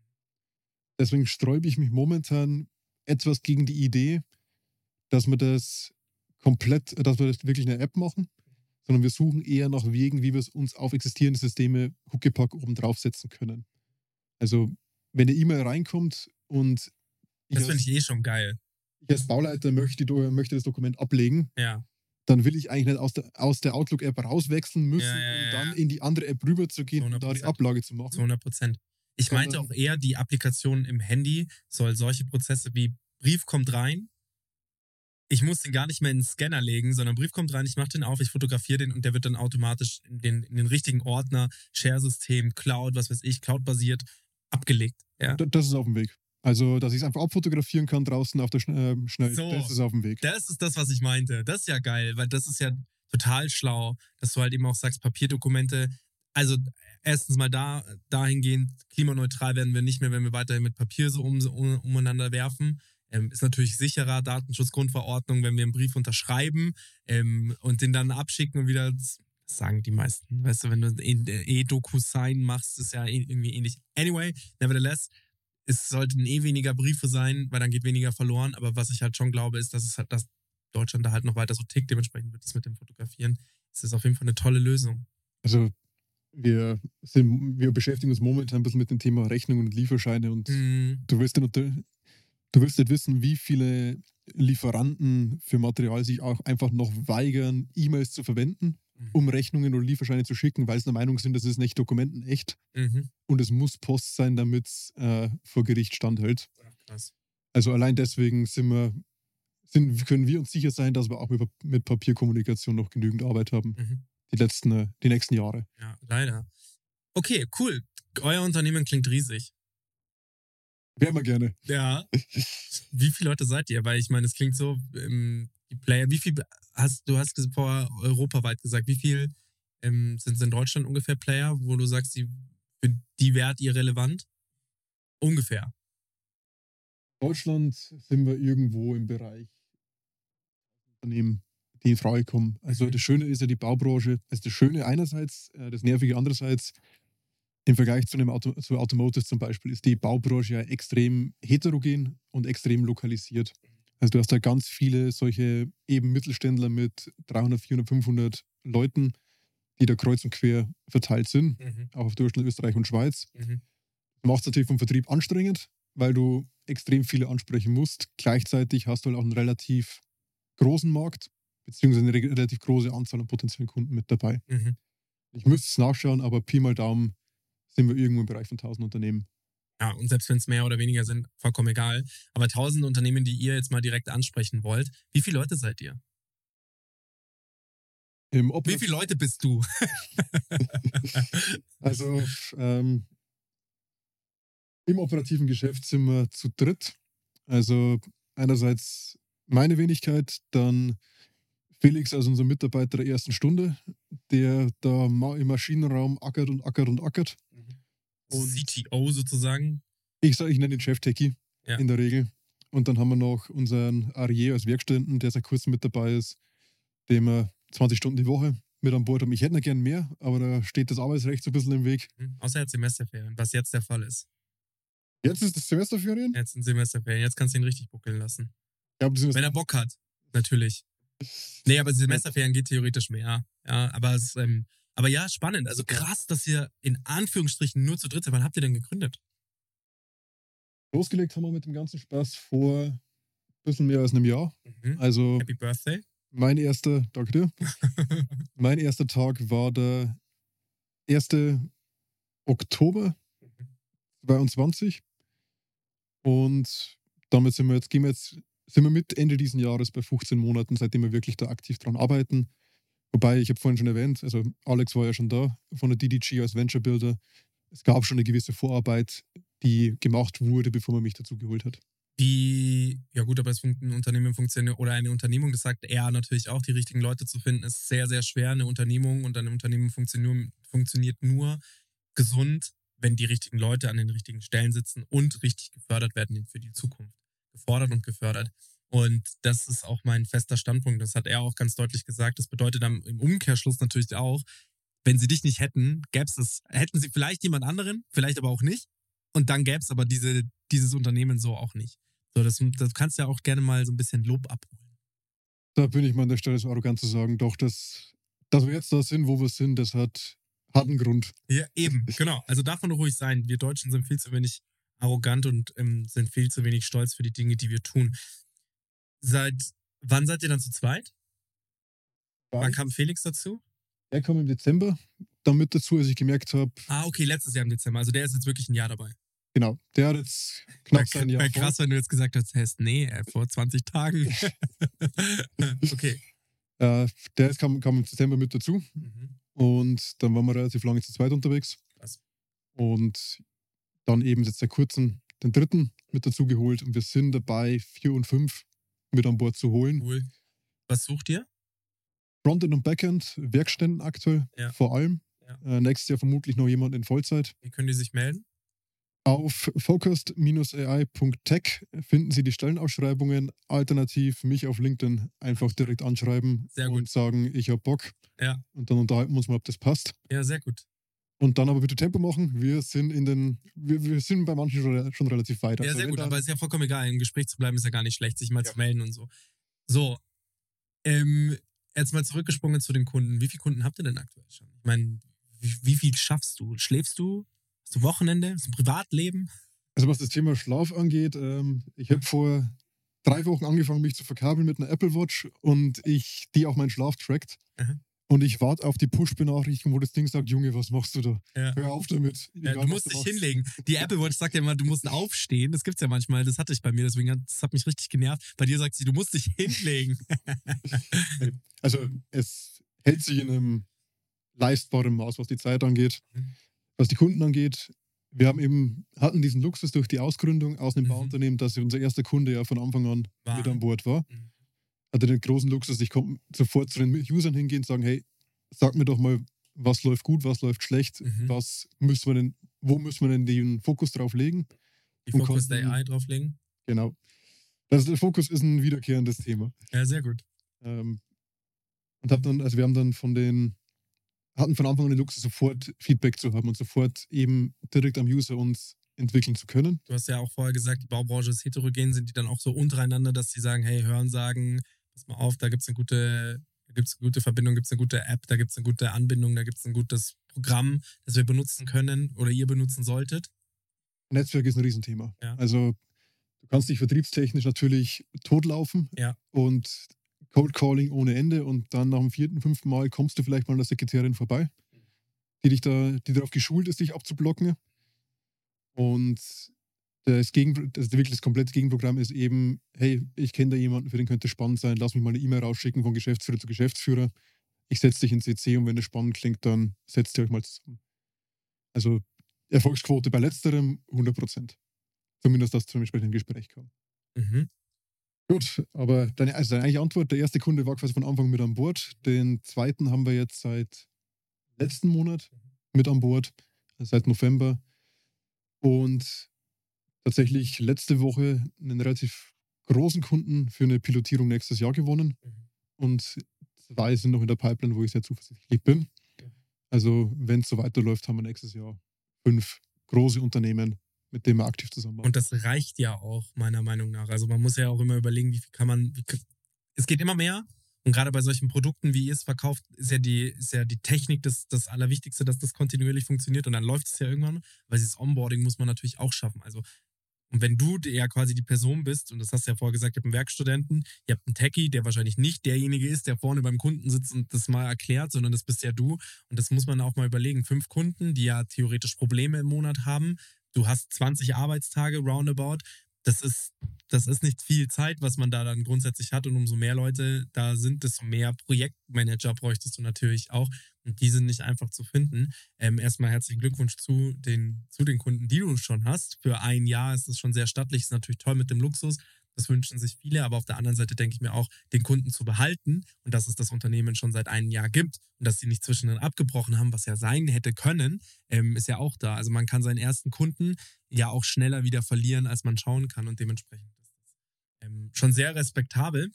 Deswegen sträube ich mich momentan etwas gegen die Idee, dass wir das komplett, dass wir das wirklich eine App machen, sondern wir suchen eher nach Wegen, wie wir es uns auf existierende Systeme Huckepack oben draufsetzen können. Also, wenn eine E-Mail reinkommt und ich Das finde ich eh schon geil. ich als Bauleiter möchte, möchte das Dokument ablegen, Ja. dann will ich eigentlich nicht aus der, aus der Outlook-App rauswechseln müssen, Ja, ja, um dann in die andere App rüberzugehen und da die 100%. Ablage zu machen. 100 Prozent. Ich meinte auch eher, die Applikation im Handy soll solche Prozesse wie Brief kommt rein. Ich muss den gar nicht mehr in den Scanner legen, sondern Brief kommt rein, ich mache den auf, ich fotografiere den und der wird dann automatisch in den, in den richtigen Ordner, Share-System, Cloud, was weiß ich, Cloud-basiert, abgelegt. Ja. Das ist auf dem Weg. Also, dass ich es einfach abfotografieren kann draußen auf der Schn äh, Schnell, So. das ist auf dem Weg. Das ist das, was ich meinte. Das ist ja geil, weil das ist ja total schlau, dass du halt eben auch sagst, Papierdokumente. Also erstens mal da, dahingehend, klimaneutral werden wir nicht mehr, wenn wir weiterhin mit Papier so um, um, umeinander werfen. Ähm, ist natürlich sicherer, Datenschutzgrundverordnung, wenn wir einen Brief unterschreiben ähm, und den dann abschicken und wieder, das sagen die meisten. Weißt du, wenn du ein E-Doku-Sign machst, ist ja eh- irgendwie ähnlich. Anyway, nevertheless, es sollten eh weniger Briefe sein, weil dann geht weniger verloren. Aber was ich halt schon glaube, ist, dass es halt, dass Deutschland da halt noch weiter so tickt. Dementsprechend wird es mit dem Fotografieren. Es ist auf jeden Fall eine tolle Lösung. Also, wir, sind, wir beschäftigen uns momentan ein bisschen mit dem Thema Rechnungen und Lieferscheine und Mhm. du wirst nicht, unter- du wirst nicht wissen, wie viele Lieferanten für Material sich auch einfach noch weigern, E-Mails zu verwenden, Mhm. um Rechnungen oder Lieferscheine zu schicken, weil sie der Meinung sind, das ist nicht dokumentenecht Mhm. und es muss Post sein, damit es äh, vor Gericht standhält. Krass. Also allein deswegen sind wir, sind, können wir uns sicher sein, dass wir auch mit, mit Papierkommunikation noch genügend Arbeit haben, Mhm. die, letzten, äh, die nächsten Jahre. Ja, leider. Okay, cool. Euer Unternehmen klingt riesig. Wären wir gerne. Ja. Wie viele Leute seid ihr? Weil ich meine, es klingt so, ähm, die Player, wie viel hast du hast vor europaweit gesagt, wie viel ähm, sind in Deutschland ungefähr Player, wo du sagst, die, für die wärt ihr relevant? Ungefähr. Deutschland sind wir irgendwo im Bereich Unternehmen, die in Frage kommen. Also Mhm. das Schöne ist ja die Baubranche. Also das Schöne einerseits, äh, das Nervige andererseits, im Vergleich zu einem Auto, zu Automotive zum Beispiel, ist die Baubranche ja extrem heterogen und extrem lokalisiert. Also du hast da ganz viele solche eben Mittelständler mit 300, 400, 500 Leuten, die da kreuz und quer verteilt sind, Mhm. auch auf Deutschland, Österreich und Schweiz. Mhm. Macht es natürlich vom Vertrieb anstrengend, weil du extrem viele ansprechen musst. Gleichzeitig hast du halt auch einen relativ großen Markt, beziehungsweise eine re- relativ große Anzahl an potenziellen Kunden mit dabei. Mhm. Ich müsste es nachschauen, aber Pi mal Daumen sind wir irgendwo im Bereich von 1000 Unternehmen. Ja, und selbst wenn es mehr oder weniger sind, vollkommen egal. Aber tausend Unternehmen, die ihr jetzt mal direkt ansprechen wollt, wie viele Leute seid ihr? Im Wie viele Leute bist du? Also ähm, im operativen Geschäft sind wir zu dritt. Also einerseits meine Wenigkeit, dann Felix als unser Mitarbeiter der ersten Stunde, der da im Maschinenraum ackert und ackert und ackert. Und- CTO sozusagen. Ich sage, ich nenne den Chef Techie Ja. in der Regel. Und dann haben wir noch unseren Arier als Werkstätten, der seit kurzem mit dabei ist, den wir 20 Stunden die Woche mit an Bord haben. Ich hätte noch gern mehr, aber da steht das Arbeitsrecht so ein bisschen im Weg. Mhm. Außer jetzt Semesterferien, was jetzt der Fall ist. Jetzt ist das Semesterferien. Jetzt sind Semesterferien, jetzt kannst du ihn richtig buckeln lassen. Sind Wenn er Bock hat, natürlich. Nee, aber Semesterferien geht theoretisch mehr. Ja, aber es, ähm, aber ja, spannend. Also krass, dass ihr in Anführungsstrichen nur zu dritt seid. Wann habt ihr denn gegründet? losgelegt haben wir mit dem ganzen Spaß vor ein bisschen mehr als einem Jahr. Mhm. Also Happy Birthday. mein erster, danke dir, mein erster Tag war der 1. Oktober 22 und damit sind wir jetzt, gehen wir jetzt, sind wir mit Ende diesen Jahres bei 15 Monaten, seitdem wir wirklich da aktiv dran arbeiten. Wobei, ich habe vorhin schon erwähnt, also Alex war ja schon da von der DDG als Venture Builder. Es gab schon eine gewisse Vorarbeit, die gemacht wurde, bevor man mich dazu geholt hat. Wie, ja gut, aber es ein Unternehmen funktioniert oder eine Unternehmung, das sagt er natürlich auch, die richtigen Leute zu finden, ist sehr, sehr schwer. Eine Unternehmung und ein Unternehmen funktioniert, funktioniert nur gesund, wenn die richtigen Leute an den richtigen Stellen sitzen und richtig gefördert werden für die Zukunft. Gefordert und gefördert. Und das ist auch mein fester Standpunkt. Das hat er auch ganz deutlich gesagt. Das bedeutet dann im Umkehrschluss natürlich auch, wenn sie dich nicht hätten, gäbe es, hätten sie vielleicht jemand anderen, vielleicht aber auch nicht. Und dann gäbe es aber diese, dieses Unternehmen so auch nicht. So, das, das kannst du ja auch gerne mal so ein bisschen Lob abholen. Da bin ich mal an der Stelle so arrogant zu sagen, doch, dass, dass wir jetzt da sind, wo wir sind, das hat, hat einen Grund. Ja, eben, genau. Also darf man ruhig sein. Wir Deutschen sind viel zu wenig arrogant und ähm, sind viel zu wenig stolz für die Dinge, die wir tun. Seit wann seid ihr dann zu zweit? Wann kam Felix dazu? Er kam im Dezember damit dazu, als ich gemerkt habe, Ah, okay, letztes Jahr im Dezember. Also der ist jetzt wirklich ein Jahr dabei. genau, der hat jetzt knapp sein Jahr Wäre krass, wenn du jetzt gesagt hättest, nee, äh, vor 20 Tagen. okay. Äh, der ist, kam, kam im Dezember mit dazu Mhm. und dann waren wir relativ lange zu zweit unterwegs. Krass. Und dann eben jetzt seit kurzem den dritten mit dazu geholt und wir sind dabei, vier und fünf mit an Bord zu holen. Cool. Was sucht ihr? Frontend und Backend, Werkstätten aktuell Ja. vor allem. Ja. Äh, nächstes Jahr vermutlich noch jemand in Vollzeit. Wie können die sich melden? Auf focused-ai.tech finden Sie die Stellenausschreibungen. Alternativ mich auf LinkedIn einfach direkt anschreiben Sehr gut. und sagen, ich habe Bock. Ja. Und dann unterhalten wir uns mal, ob das passt. Ja, sehr gut. Und dann aber bitte Tempo machen. Wir sind in den, wir, wir sind bei manchen schon, schon relativ weit. Ja, Also sehr gut, aber ist ja vollkommen egal. Im Gespräch zu bleiben ist ja gar nicht schlecht, sich mal Ja. zu melden und so. So, ähm, jetzt mal zurückgesprungen zu den Kunden. Wie viele Kunden habt ihr denn aktuell schon? Ich meine, wie, wie viel schaffst du? Schläfst du? Hast du Wochenende? Hast du ein Privatleben? Also was das Thema Schlaf angeht, ähm, ich habe vor drei Wochen angefangen, mich zu verkabeln mit einer Apple Watch und ich, die auch meinen Schlaf trackt. Mhm. Und ich warte auf die Push-Benachrichtigung, wo das Ding sagt, Junge, was machst du da? Ja. Hör auf damit. Ja, du musst dich machst. hinlegen. Die Apple Watch sagt ja immer, du musst aufstehen. Das gibt's ja manchmal. Das hatte ich bei mir, deswegen hat, das hat mich richtig genervt. Bei dir sagt sie, du musst dich hinlegen. Also es hält sich in einem leistbaren Maß, was die Zeit angeht. Mhm. Was die Kunden angeht, wir haben eben, hatten diesen Luxus durch die Ausgründung aus einem Mhm. Bauunternehmen, dass unser erster Kunde ja von Anfang an War. mit an Bord war. Mhm. Hatte den großen Luxus, ich konnte sofort zu den Usern hingehen und sagen, hey, sag mir doch mal, was läuft gut, was läuft schlecht, Mhm. was müssen wir denn, wo müssen wir denn den Fokus drauf legen. Die Focus konnten- AI drauflegen. Genau. Das, der Fokus ist ein wiederkehrendes Thema. Ja, sehr gut. Ähm, und hab dann, also wir haben dann von den, hatten von Anfang an den Luxus, sofort Feedback zu haben und sofort eben direkt am User uns entwickeln zu können. Du hast ja auch vorher gesagt, die Baubranche ist heterogen. Sind die dann auch so untereinander, dass sie sagen, hey, hören sagen, pass mal auf, da gibt es eine gute, da gibt's eine gute Verbindung, gibt es eine gute App, da gibt es eine gute Anbindung, da gibt es ein gutes Programm, das wir benutzen können oder ihr benutzen solltet. Netzwerk ist ein Riesenthema. Ja. Also du kannst dich vertriebstechnisch natürlich totlaufen Ja. und Cold Calling ohne Ende und dann nach dem vierten, fünften Mal kommst du vielleicht mal an der Sekretärin vorbei, die dich da, die darauf geschult ist, dich abzublocken. Und das, Gegen, das wirklich das komplette Gegenprogramm ist eben, hey, ich kenne da jemanden, für den könnte spannend sein, lass mich mal eine E-Mail rausschicken von Geschäftsführer zu Geschäftsführer. Ich setze dich in CC und wenn es spannend klingt, dann setzt ihr euch mal zusammen. Also Erfolgsquote bei letzterem 100 Prozent. Zumindest, dass zum entsprechenden Gespräch kam. Mhm. Gut, aber deine, also deine eigentliche Antwort, der erste Kunde war quasi von Anfang mit an Bord. Den zweiten haben wir jetzt seit letzten Monat mit an Bord, seit November. Und tatsächlich letzte Woche einen relativ großen Kunden für eine Pilotierung nächstes Jahr gewonnen. Mhm. Und zwei sind noch in der Pipeline, wo ich sehr zuversichtlich bin. Also, wenn es so weiterläuft, haben wir nächstes Jahr fünf große Unternehmen, mit denen wir aktiv zusammenarbeiten. Und das reicht ja auch, meiner Meinung nach. Also man muss ja auch immer überlegen, wie viel kann man. Wie, es geht immer mehr. Und gerade bei solchen Produkten, wie ihr es verkauft, ist ja die, ist ja die Technik das, das Allerwichtigste, dass das kontinuierlich funktioniert. Und dann läuft es ja irgendwann. Weil dieses Onboarding muss man natürlich auch schaffen. Also, und wenn du ja quasi die Person bist, und das hast du ja vorher gesagt, ihr habt einen Werkstudenten, ihr habt einen Techie, der wahrscheinlich nicht derjenige ist, der vorne beim Kunden sitzt und das mal erklärt, sondern das bist ja du. Und das muss man auch mal überlegen. Fünf Kunden, die ja theoretisch Probleme im Monat haben, du hast 20 Arbeitstage roundabout. Das ist, das ist nicht viel Zeit, was man da dann grundsätzlich hat. Und umso mehr Leute da sind, desto mehr Projektmanager bräuchtest du natürlich auch. Und die sind nicht einfach zu finden. Ähm, erstmal herzlichen Glückwunsch zu den, zu den Kunden, die du schon hast. Für ein Jahr ist es schon sehr stattlich, ist natürlich toll mit dem Luxus. Das wünschen sich viele, aber auf der anderen Seite denke ich mir auch, den Kunden zu behalten und dass es das Unternehmen schon seit einem Jahr gibt und dass sie nicht zwischendrin abgebrochen haben, was ja sein hätte können, ähm, ist ja auch da. Also man kann seinen ersten Kunden ja auch schneller wieder verlieren, als man schauen kann und dementsprechend ist das ähm, schon sehr respektabel.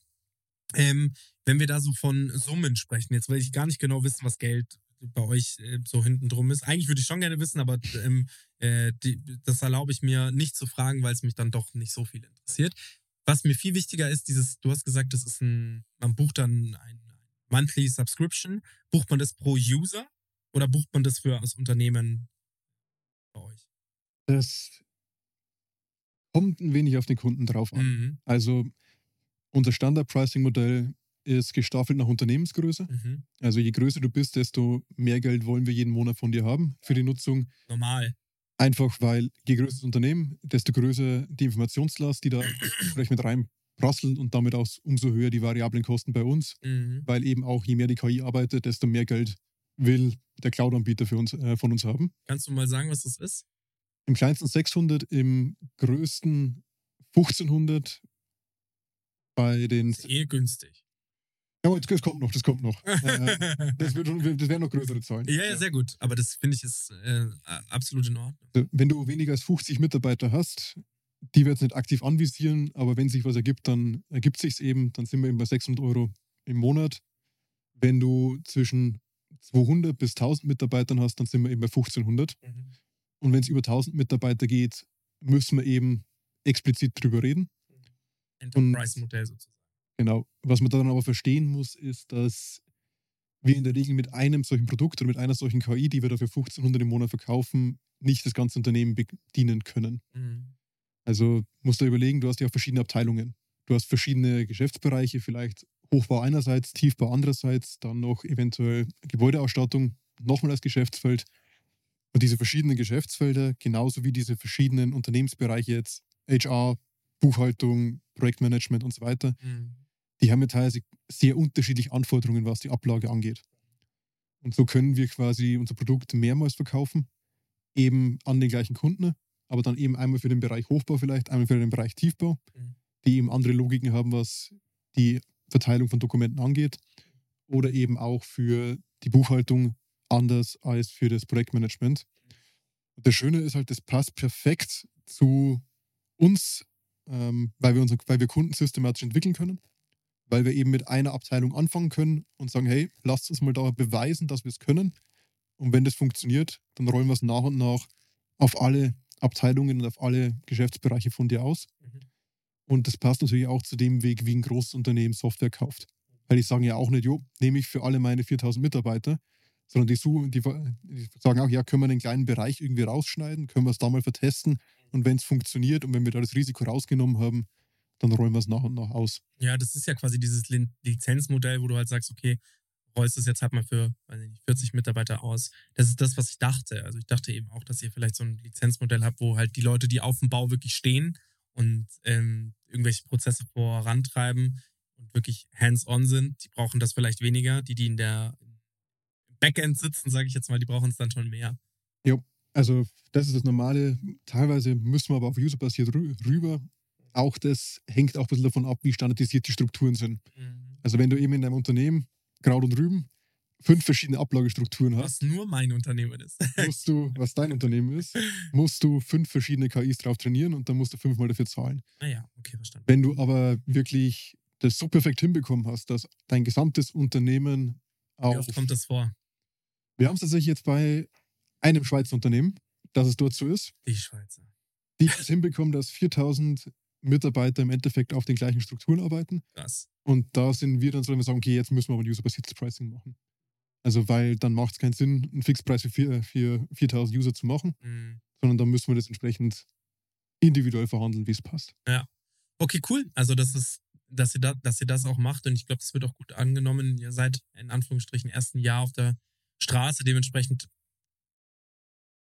Ähm, wenn wir da so von Summen sprechen, jetzt will ich gar nicht genau wissen, was Geld bei euch äh, so hinten drum ist. Eigentlich würde ich schon gerne wissen, aber ähm, äh, die, das erlaube ich mir nicht zu fragen, weil es mich dann doch nicht so viel interessiert. Was mir viel wichtiger ist, dieses, du hast gesagt, das ist ein, man bucht dann ein Monthly Subscription. Bucht man das pro User oder bucht man das für das Unternehmen bei euch? Das kommt ein wenig auf den Kunden drauf an. Mhm. Also unser Standard-Pricing-Modell ist gestaffelt nach Unternehmensgröße. Mhm. Also je größer du bist, desto mehr Geld wollen wir jeden Monat von dir haben für die Nutzung. Normal. Einfach weil je größer das Unternehmen, desto größer die Informationslast, die da vielleicht mit reinprasselt und damit auch umso höher die variablen Kosten bei uns, Mhm. weil eben auch je mehr die KI arbeitet, desto mehr Geld will der Cloud-Anbieter für uns, äh, von uns haben. Kannst du mal sagen, was das ist? Im kleinsten 600, im größten 1500, bei den... Das ist eh günstig. Ja, das kommt noch, das kommt noch. Äh, das, wird, das wären noch größere Zahlen. Ja, ja, sehr gut. Aber das finde ich ist äh, absolut in Ordnung. Also, Wenn du weniger als 50 Mitarbeiter hast, die wird es nicht aktiv anvisieren, aber wenn sich was ergibt, dann ergibt sich eben, dann sind wir eben bei 600 Euro im Monat. Wenn du zwischen 200 bis 1000 Mitarbeitern hast, dann sind wir eben bei 1500. Und wenn es über 1000 Mitarbeiter geht, müssen wir eben explizit drüber reden. Enterprise-Modell sozusagen. Genau. Was man dann aber verstehen muss, ist, dass wir in der Regel mit einem solchen Produkt oder mit einer solchen KI, die wir dafür 1500 im Monat verkaufen, nicht das ganze Unternehmen bedienen können. Mhm. Also musst du überlegen, du hast ja auch verschiedene Abteilungen. Du hast verschiedene Geschäftsbereiche, vielleicht Hochbau einerseits, Tiefbau andererseits, dann noch eventuell Gebäudeausstattung, nochmal als Geschäftsfeld. Und diese verschiedenen Geschäftsfelder, genauso wie diese verschiedenen Unternehmensbereiche jetzt, HR, Buchhaltung, Projektmanagement und so weiter, Mhm. Die haben ja teilweise sehr unterschiedliche Anforderungen, was die Ablage angeht. Und so können wir quasi unser Produkt mehrmals verkaufen, eben an den gleichen Kunden, aber dann eben einmal für den Bereich Hochbau vielleicht, einmal für den Bereich Tiefbau, Mhm. die eben andere Logiken haben, was die Verteilung von Dokumenten angeht, oder eben auch für die Buchhaltung anders als für das Projektmanagement. Das Schöne ist halt, das passt perfekt zu uns, ähm, weil, wir unsere, weil wir Kunden systematisch entwickeln können, weil wir eben mit einer Abteilung anfangen können und sagen, hey, lasst uns mal da beweisen, dass wir es können. Und wenn das funktioniert, dann rollen wir es nach und nach auf alle Abteilungen und auf alle Geschäftsbereiche von dir aus. Mhm. Und das passt natürlich auch zu dem Weg, wie ein großes Unternehmen Software kauft. Weil die sagen ja auch nicht, jo, nehme ich für alle meine 4000 Mitarbeiter, sondern die, suchen, die, die sagen auch, ja, können wir einen kleinen Bereich irgendwie rausschneiden, können wir es da mal vertesten und wenn es funktioniert und wenn wir da das Risiko rausgenommen haben, dann rollen wir es nach und nach aus. Ja, das ist ja quasi dieses Lizenzmodell, wo du halt sagst, okay, rollst es jetzt halt mal für nicht, 40 Mitarbeiter aus. Das ist das, was ich dachte. Also ich dachte eben auch, dass ihr vielleicht so ein Lizenzmodell habt, wo halt die Leute, die auf dem Bau wirklich stehen und ähm, irgendwelche Prozesse vorantreiben und wirklich hands-on sind, die brauchen das vielleicht weniger. Die, die in der Backend sitzen, sage ich jetzt mal, die brauchen es dann schon mehr. Also das ist das Normale. Teilweise müssen wir aber auf userbasiert rü rüber. Auch das hängt auch ein bisschen davon ab, wie standardisiert die Strukturen sind. Also wenn du eben in deinem Unternehmen Kraut und Rüben fünf verschiedene Ablagestrukturen hast, Was nur mein Unternehmen ist. musst du, was dein Unternehmen ist, musst du fünf verschiedene KIs drauf trainieren und dann musst du fünfmal dafür zahlen. naja, Ah okay, verstanden. Wenn du aber wirklich das so perfekt hinbekommen hast, dass dein gesamtes Unternehmen Wie auf. oft kommt das vor? Wir haben es tatsächlich jetzt bei einem Schweizer Unternehmen, dass es dort so ist, Die Schweizer. die es hinbekommen, dass 4000 Mitarbeiter im Endeffekt auf den gleichen Strukturen arbeiten. Krass. Und da sind wir dann so, wenn wir sagen, okay, jetzt müssen wir aber ein User-Basiertes Pricing machen. Also, weil dann macht es keinen Sinn, einen Fixpreis für, vier- für 4000 User zu machen, Mhm. sondern dann müssen wir das entsprechend individuell verhandeln, wie es passt. Okay, cool. Also das ist, dass ihr, da, dass ihr das auch macht und ich glaube, das wird auch gut angenommen. Ihr seid in Anführungsstrichen ersten Jahr auf der Straße, dementsprechend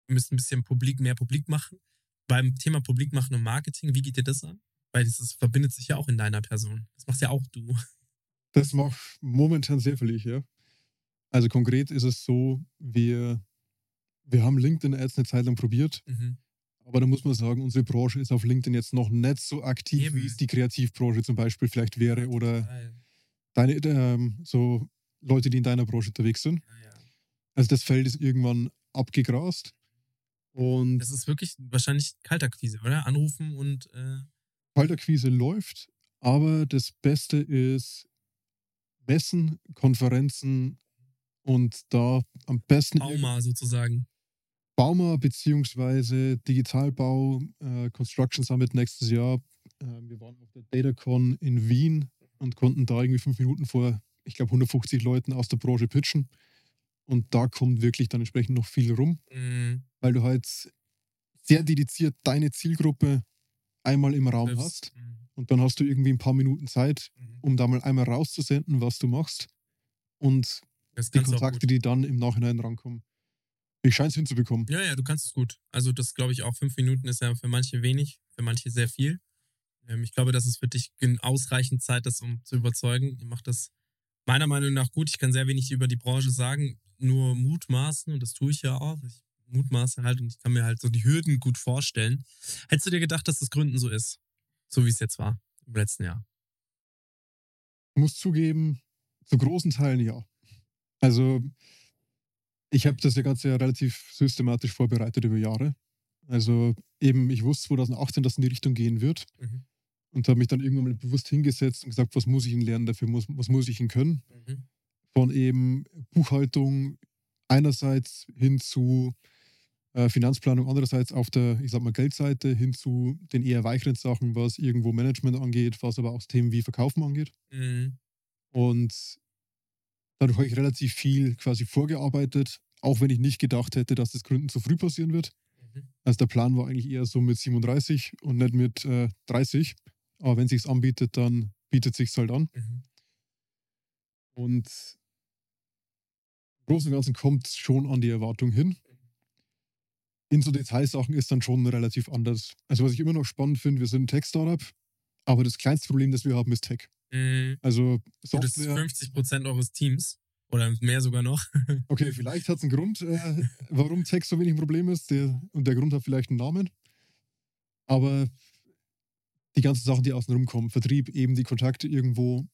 müsst ein bisschen publik, mehr publik machen. Beim Thema Publik machen und Marketing, wie geht ihr das an? Weil das verbindet sich ja auch in deiner Person. Das machst ja auch du. Das macht momentan sehr viel ich, ja. Also konkret ist es so, wir, wir haben LinkedIn-Ads eine Zeit lang probiert, Mhm. aber da muss man sagen, unsere Branche ist auf LinkedIn jetzt noch nicht so aktiv, Eben. wie es die Kreativbranche zum Beispiel vielleicht wäre oder deine, ähm, so Leute, die in deiner Branche unterwegs sind. Ja, ja. Also das Feld ist irgendwann abgegrast und Das ist wirklich wahrscheinlich Kaltakquise, oder? Anrufen und äh, Kaltakquise läuft, aber das Beste ist Messen, Konferenzen und da am besten Bauma sozusagen. Bauma beziehungsweise Digitalbau äh, Construction Summit nächstes Jahr. Äh, wir waren auf der DataCon in Wien und konnten da irgendwie fünf Minuten vor, ich glaube, 150 Leuten aus der Branche pitchen. Und da kommt wirklich dann entsprechend noch viel rum, Mhm. weil du halt sehr dediziert deine Zielgruppe einmal im Raum hast. Mhm. Und dann hast du irgendwie ein paar Minuten Zeit, Mhm. um da mal einmal rauszusenden, was du machst. Und Das die Kontakte, die dann im Nachhinein rankommen. Ich scheine es hinzubekommen. Ja, ja, du kannst es gut. Also das glaube ich auch. Fünf Minuten ist ja für manche wenig, für manche sehr viel. Ähm, ich glaube, das ist für dich ausreichend Zeit, das um zu überzeugen. Ihr macht das meiner Meinung nach gut. Ich kann sehr wenig über die Branche sagen, nur mutmaßen und das tue ich ja auch. Ich mutmaße halt und ich kann mir halt so die Hürden gut vorstellen. Hättest du dir gedacht, dass das Gründen so ist? So wie es jetzt war im letzten Jahr. Ich muss zugeben, zu großen Teilen ja. Also, ich habe das ja Ganze ja relativ systematisch vorbereitet über Jahre. Also, eben, ich wusste 2018, dass es in die Richtung gehen wird Mhm. und habe mich dann irgendwann mal bewusst hingesetzt und gesagt, was muss ich ihn lernen dafür, muss, was muss ich ihn können. Mhm. Von eben Buchhaltung einerseits hin zu äh, Finanzplanung, andererseits auf der, ich sag mal, Geldseite hin zu den eher weicheren Sachen, was irgendwo Management angeht, was aber auch Themen wie Verkaufen angeht. Mhm. Und dadurch habe ich relativ viel quasi vorgearbeitet, auch wenn ich nicht gedacht hätte, dass das Gründen zu früh passieren wird. Mhm. Also der Plan war eigentlich eher so mit 37 und nicht mit äh, 30. Aber wenn sich's anbietet, dann bietet sich's halt an. Mhm. Und Großen und Ganzen kommt es schon an die Erwartung hin. In so Detailsachen ist dann schon relativ anders. Also was ich immer noch spannend finde, wir sind ein Tech-Startup, aber das kleinste Problem, das wir haben, ist Tech. Mhm. Also So, das ist Software, 50 Prozent eures Teams oder mehr sogar noch. okay, vielleicht hat es einen Grund, äh, warum Tech so wenig ein Problem ist. Der, und der Grund hat vielleicht einen Namen. Aber die ganzen Sachen, die außen rumkommen, Vertrieb, eben die Kontakte irgendwo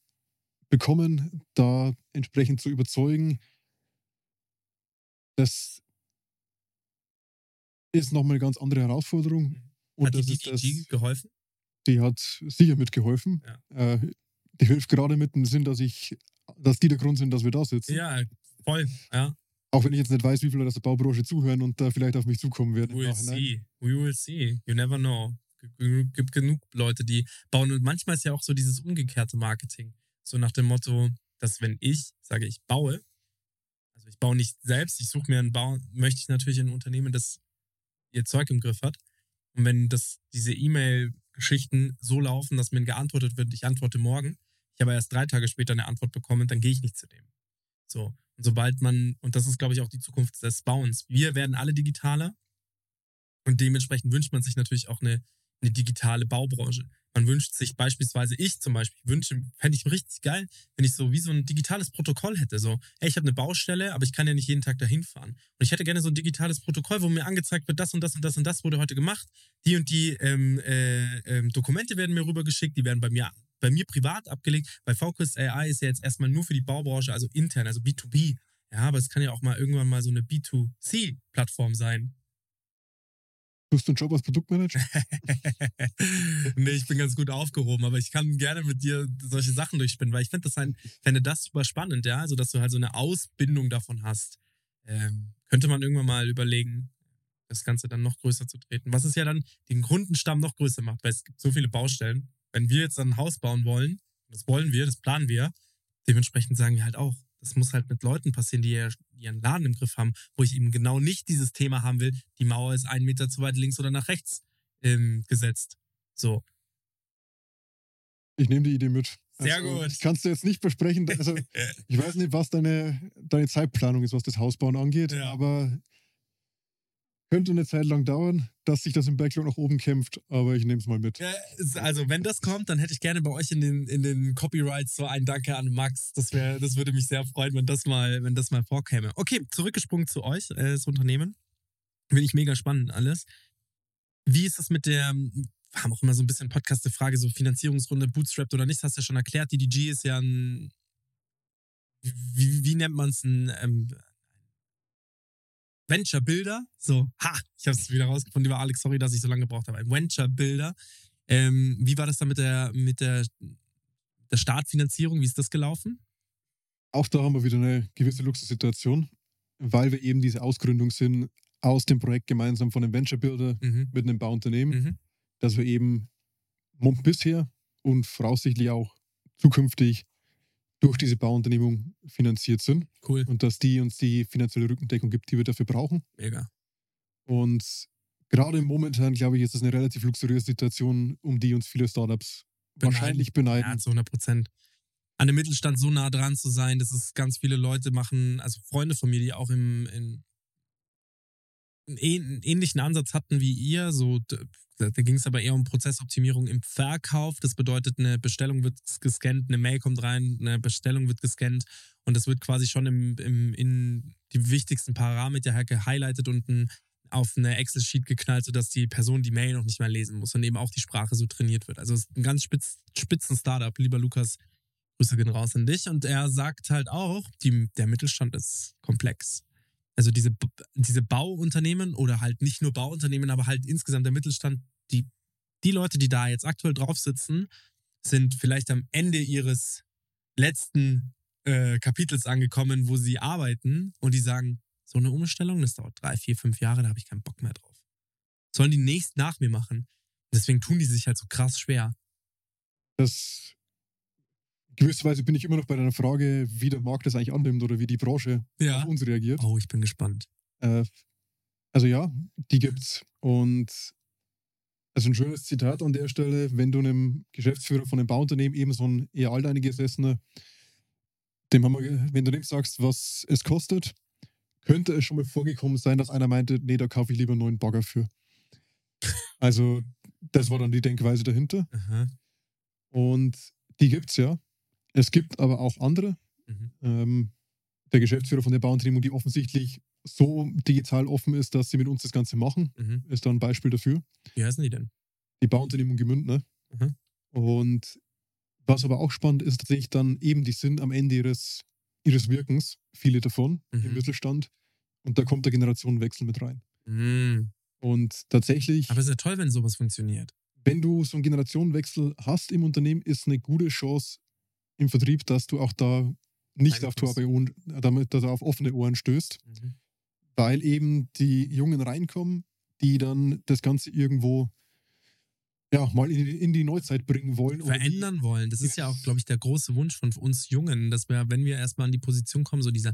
bekommen, da entsprechend zu überzeugen, das ist nochmal eine ganz andere Herausforderung. Und Hat die DDG geholfen? die hat sicher mitgeholfen. Ja. Äh, die hilft gerade mit dem Sinn, dass ich, dass die der Grund sind, dass wir da sitzen. Ja, voll. Ja. Auch wenn ich jetzt nicht weiß, wie viele aus der Baubranche zuhören und da vielleicht auf mich zukommen werden. We'll Nachhinein. see. We will see. You never know. Gibt genug Leute, die bauen. Und manchmal ist ja auch so dieses umgekehrte Marketing. So nach dem Motto, dass wenn ich sage, ich baue, ich baue nicht selbst, ich suche mir einen Bau, möchte ich natürlich ein Unternehmen, das ihr Zeug im Griff hat. Und wenn das, diese E-Mail-Geschichten so laufen, dass mir geantwortet wird, ich antworte morgen, ich aber erst drei Tage später eine Antwort bekomme, dann gehe ich nicht zu dem. So. Und sobald man, und das ist, glaube ich, auch die Zukunft des Bauens, wir werden alle digitaler und dementsprechend wünscht man sich natürlich auch eine, eine digitale Baubranche. Man wünscht sich beispielsweise, ich zum Beispiel, wünsche, fände ich richtig geil, wenn ich so wie so ein digitales Protokoll hätte. So, ey, ich habe eine Baustelle, aber ich kann ja nicht jeden Tag dahin fahren. Und ich hätte gerne so ein digitales Protokoll, wo mir angezeigt wird, das und das und das und das wurde heute gemacht. Die und die ähm, äh, ähm, Dokumente werden mir rübergeschickt, die werden bei mir, bei mir privat abgelegt. Bei Focus AI ist ja jetzt erstmal nur für die Baubranche, also intern, also B2B. Ja, aber es kann ja auch mal irgendwann mal so eine B2C-Plattform sein. Du einen Job als Produktmanager? nee, ich bin ganz gut aufgehoben, aber ich kann gerne mit dir solche Sachen durchspinnen, weil ich finde das ein, fände das super spannend, ja, also dass du halt so eine Ausbindung davon hast. Ähm, könnte man irgendwann mal überlegen, das Ganze dann noch größer zu treten. Was es ja dann den Kundenstamm noch größer macht, weil es gibt so viele Baustellen. Wenn wir jetzt dann ein Haus bauen wollen, das wollen wir, das planen wir, dementsprechend sagen wir halt auch, das muss halt mit Leuten passieren, die ihren Laden im Griff haben, wo ich eben genau nicht dieses Thema haben will, die Mauer ist einen Meter zu weit links oder nach rechts ähm, gesetzt. So. Ich nehme die Idee mit. Sehr Also, gut. Ich kann es dir jetzt nicht versprechen. Also, ich weiß nicht, was deine, deine Zeitplanung ist, was das Hausbauen angeht, Ja. aber könnte eine Zeit lang dauern, dass sich das im Backlog nach oben kämpft, aber ich nehme es mal mit. Also, wenn das kommt, dann hätte ich gerne bei euch in den, in den Copyrights so ein Danke an Max. Das, wär, das würde mich sehr freuen, wenn das mal, wenn das mal vorkäme. Okay, zurückgesprungen zu euch, äh, das Unternehmen. Finde ich mega spannend alles. Wie ist das mit der, wir haben auch immer so ein bisschen Podcast die Frage, so Finanzierungsrunde, Bootstrapped oder nicht, hast du ja schon erklärt. DDG ist ja ein, wie, wie nennt man es, ein ähm, Venture Builder. So, ha, ich habe es wieder rausgefunden, lieber Alex, sorry, dass ich so lange gebraucht habe. Ein Venture Builder. Ähm, wie war das da mit der, mit der, der Startfinanzierung? Wie ist das gelaufen? Auch da haben wir wieder eine gewisse Luxussituation, weil wir eben diese Ausgründung sind aus dem Projekt gemeinsam von einem Venture Builder Mhm. mit einem Bauunternehmen, Mhm. dass wir eben bisher und voraussichtlich auch zukünftig durch diese Bauunternehmung finanziert sind Cool. und dass die uns die finanzielle Rückendeckung gibt, die wir dafür brauchen. Mega. Und gerade momentan, glaube ich, ist das eine relativ luxuriöse Situation, um die uns viele Startups Beneiden. wahrscheinlich Ja, beneiden. zu 100 Prozent. An dem Mittelstand so nah dran zu sein, dass es ganz viele Leute machen, also Freunde von mir, die auch im, in, einen ähnlichen Ansatz hatten wie ihr. So, d- da ging es aber eher um Prozessoptimierung im Verkauf. Das bedeutet, eine Bestellung wird gescannt, eine Mail kommt rein, eine Bestellung wird gescannt und das wird quasi schon im, im, in die wichtigsten Parameter gehighlightet und ein, auf eine Excel-Sheet geknallt, sodass die Person die Mail noch nicht mehr lesen muss und eben auch die Sprache so trainiert wird. Also es ist ein ganz spitz, spitzen Startup. Lieber Lukas, Grüße gehen raus an dich. Und er sagt halt auch, die, der Mittelstand ist komplex. Also diese, diese Bauunternehmen oder halt nicht nur Bauunternehmen, aber halt insgesamt der Mittelstand, die, die Leute, die da jetzt aktuell drauf sitzen, sind vielleicht am Ende ihres letzten äh, Kapitels angekommen, wo sie arbeiten und die sagen, so eine Umstellung, das dauert drei, vier, fünf Jahre, da habe ich keinen Bock mehr drauf. Sollen die nächst nach mir machen. Deswegen tun die sich halt so krass schwer. Das gewisserweise bin ich immer noch bei deiner Frage, wie der Markt das eigentlich annimmt oder wie die Branche auf uns reagiert. Oh, ich bin gespannt. Äh, also ja, die gibt's. Und also ein schönes Zitat an der Stelle, wenn du einem Geschäftsführer von einem Bauunternehmen, eben so ein eher alteingesessener, dem haben wir, wenn du dem sagst, was es kostet, könnte es schon mal vorgekommen sein, dass einer meinte, nee, da kaufe ich lieber einen neuen Bagger für. Also, das war dann die Denkweise dahinter. Aha. Und die gibt's ja. Es gibt aber auch andere. Mhm. Ähm, der Geschäftsführer von der Bauunternehmung, die offensichtlich so digital offen ist, dass sie mit uns das Ganze machen, Mhm. ist da ein Beispiel dafür. Wie heißen die denn? Die Bauunternehmung Gemündner. Mhm. Und was aber auch spannend ist, tatsächlich dann eben, die sind am Ende ihres, ihres Wirkens, viele davon im Mhm. Mittelstand, Und da kommt der Generationenwechsel mit rein. Mhm. Und tatsächlich, Aber es ist ja toll, wenn sowas funktioniert. wenn du so einen Generationenwechsel hast im Unternehmen, ist eine gute Chance im Vertrieb, dass du auch da nicht auf, Ohren, damit dass auf offene Ohren stößt, Mhm. weil eben die Jungen reinkommen, die dann das Ganze irgendwo ja, mal in, die- in die Neuzeit bringen wollen. verändern wollen. Das ist ja auch, glaube ich, der große Wunsch von uns Jungen, dass wir, wenn wir erstmal an die Position kommen, so dieser,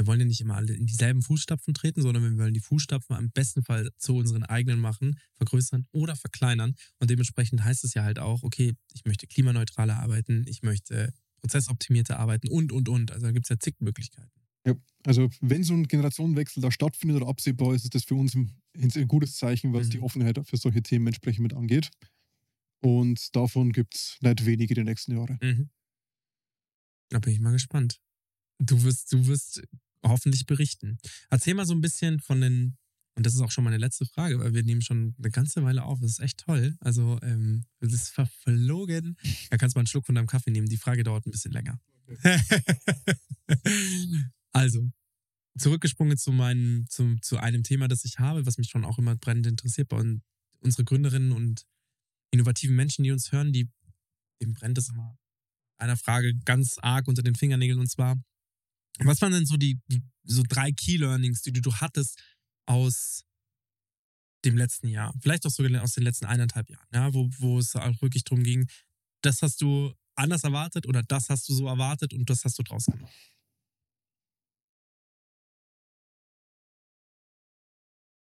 wir wollen ja nicht immer alle in dieselben Fußstapfen treten, sondern wir wollen die Fußstapfen am besten Fall zu unseren eigenen machen, vergrößern oder verkleinern. Und dementsprechend heißt es ja halt auch, okay, ich möchte klimaneutraler arbeiten, ich möchte prozessoptimierter arbeiten und, und, und. Also da gibt es ja zig Möglichkeiten. Ja, also wenn so ein Generationenwechsel da stattfindet oder absehbar ist, ist das für uns ein, ein gutes Zeichen, was Mhm. die Offenheit für solche Themen entsprechend mit angeht. Und davon gibt es nicht wenige die nächsten Jahre. Mhm. Da bin ich mal gespannt. Du wirst, du wirst hoffentlich berichten. Erzähl mal so ein bisschen von den, und das ist auch schon meine letzte Frage, weil wir nehmen schon eine ganze Weile auf. Das ist echt toll. Also, ähm, das ist verflogen. Da kannst du mal einen Schluck von deinem Kaffee nehmen. Die Frage dauert ein bisschen länger. also, zurückgesprungen zu meinem, zu, zu einem Thema, das ich habe, was mich schon auch immer brennend interessiert. Bei uns, unsere Gründerinnen und innovativen Menschen, die uns hören, die, dem brennt es immer einer Frage ganz arg unter den Fingernägeln und zwar, was waren denn so die, die so drei Key Learnings, die du, du hattest aus dem letzten Jahr, vielleicht auch sogar aus den letzten eineinhalb Jahren, ja, wo, wo es auch wirklich darum ging, das hast du anders erwartet oder das hast du so erwartet und das hast du draus gemacht.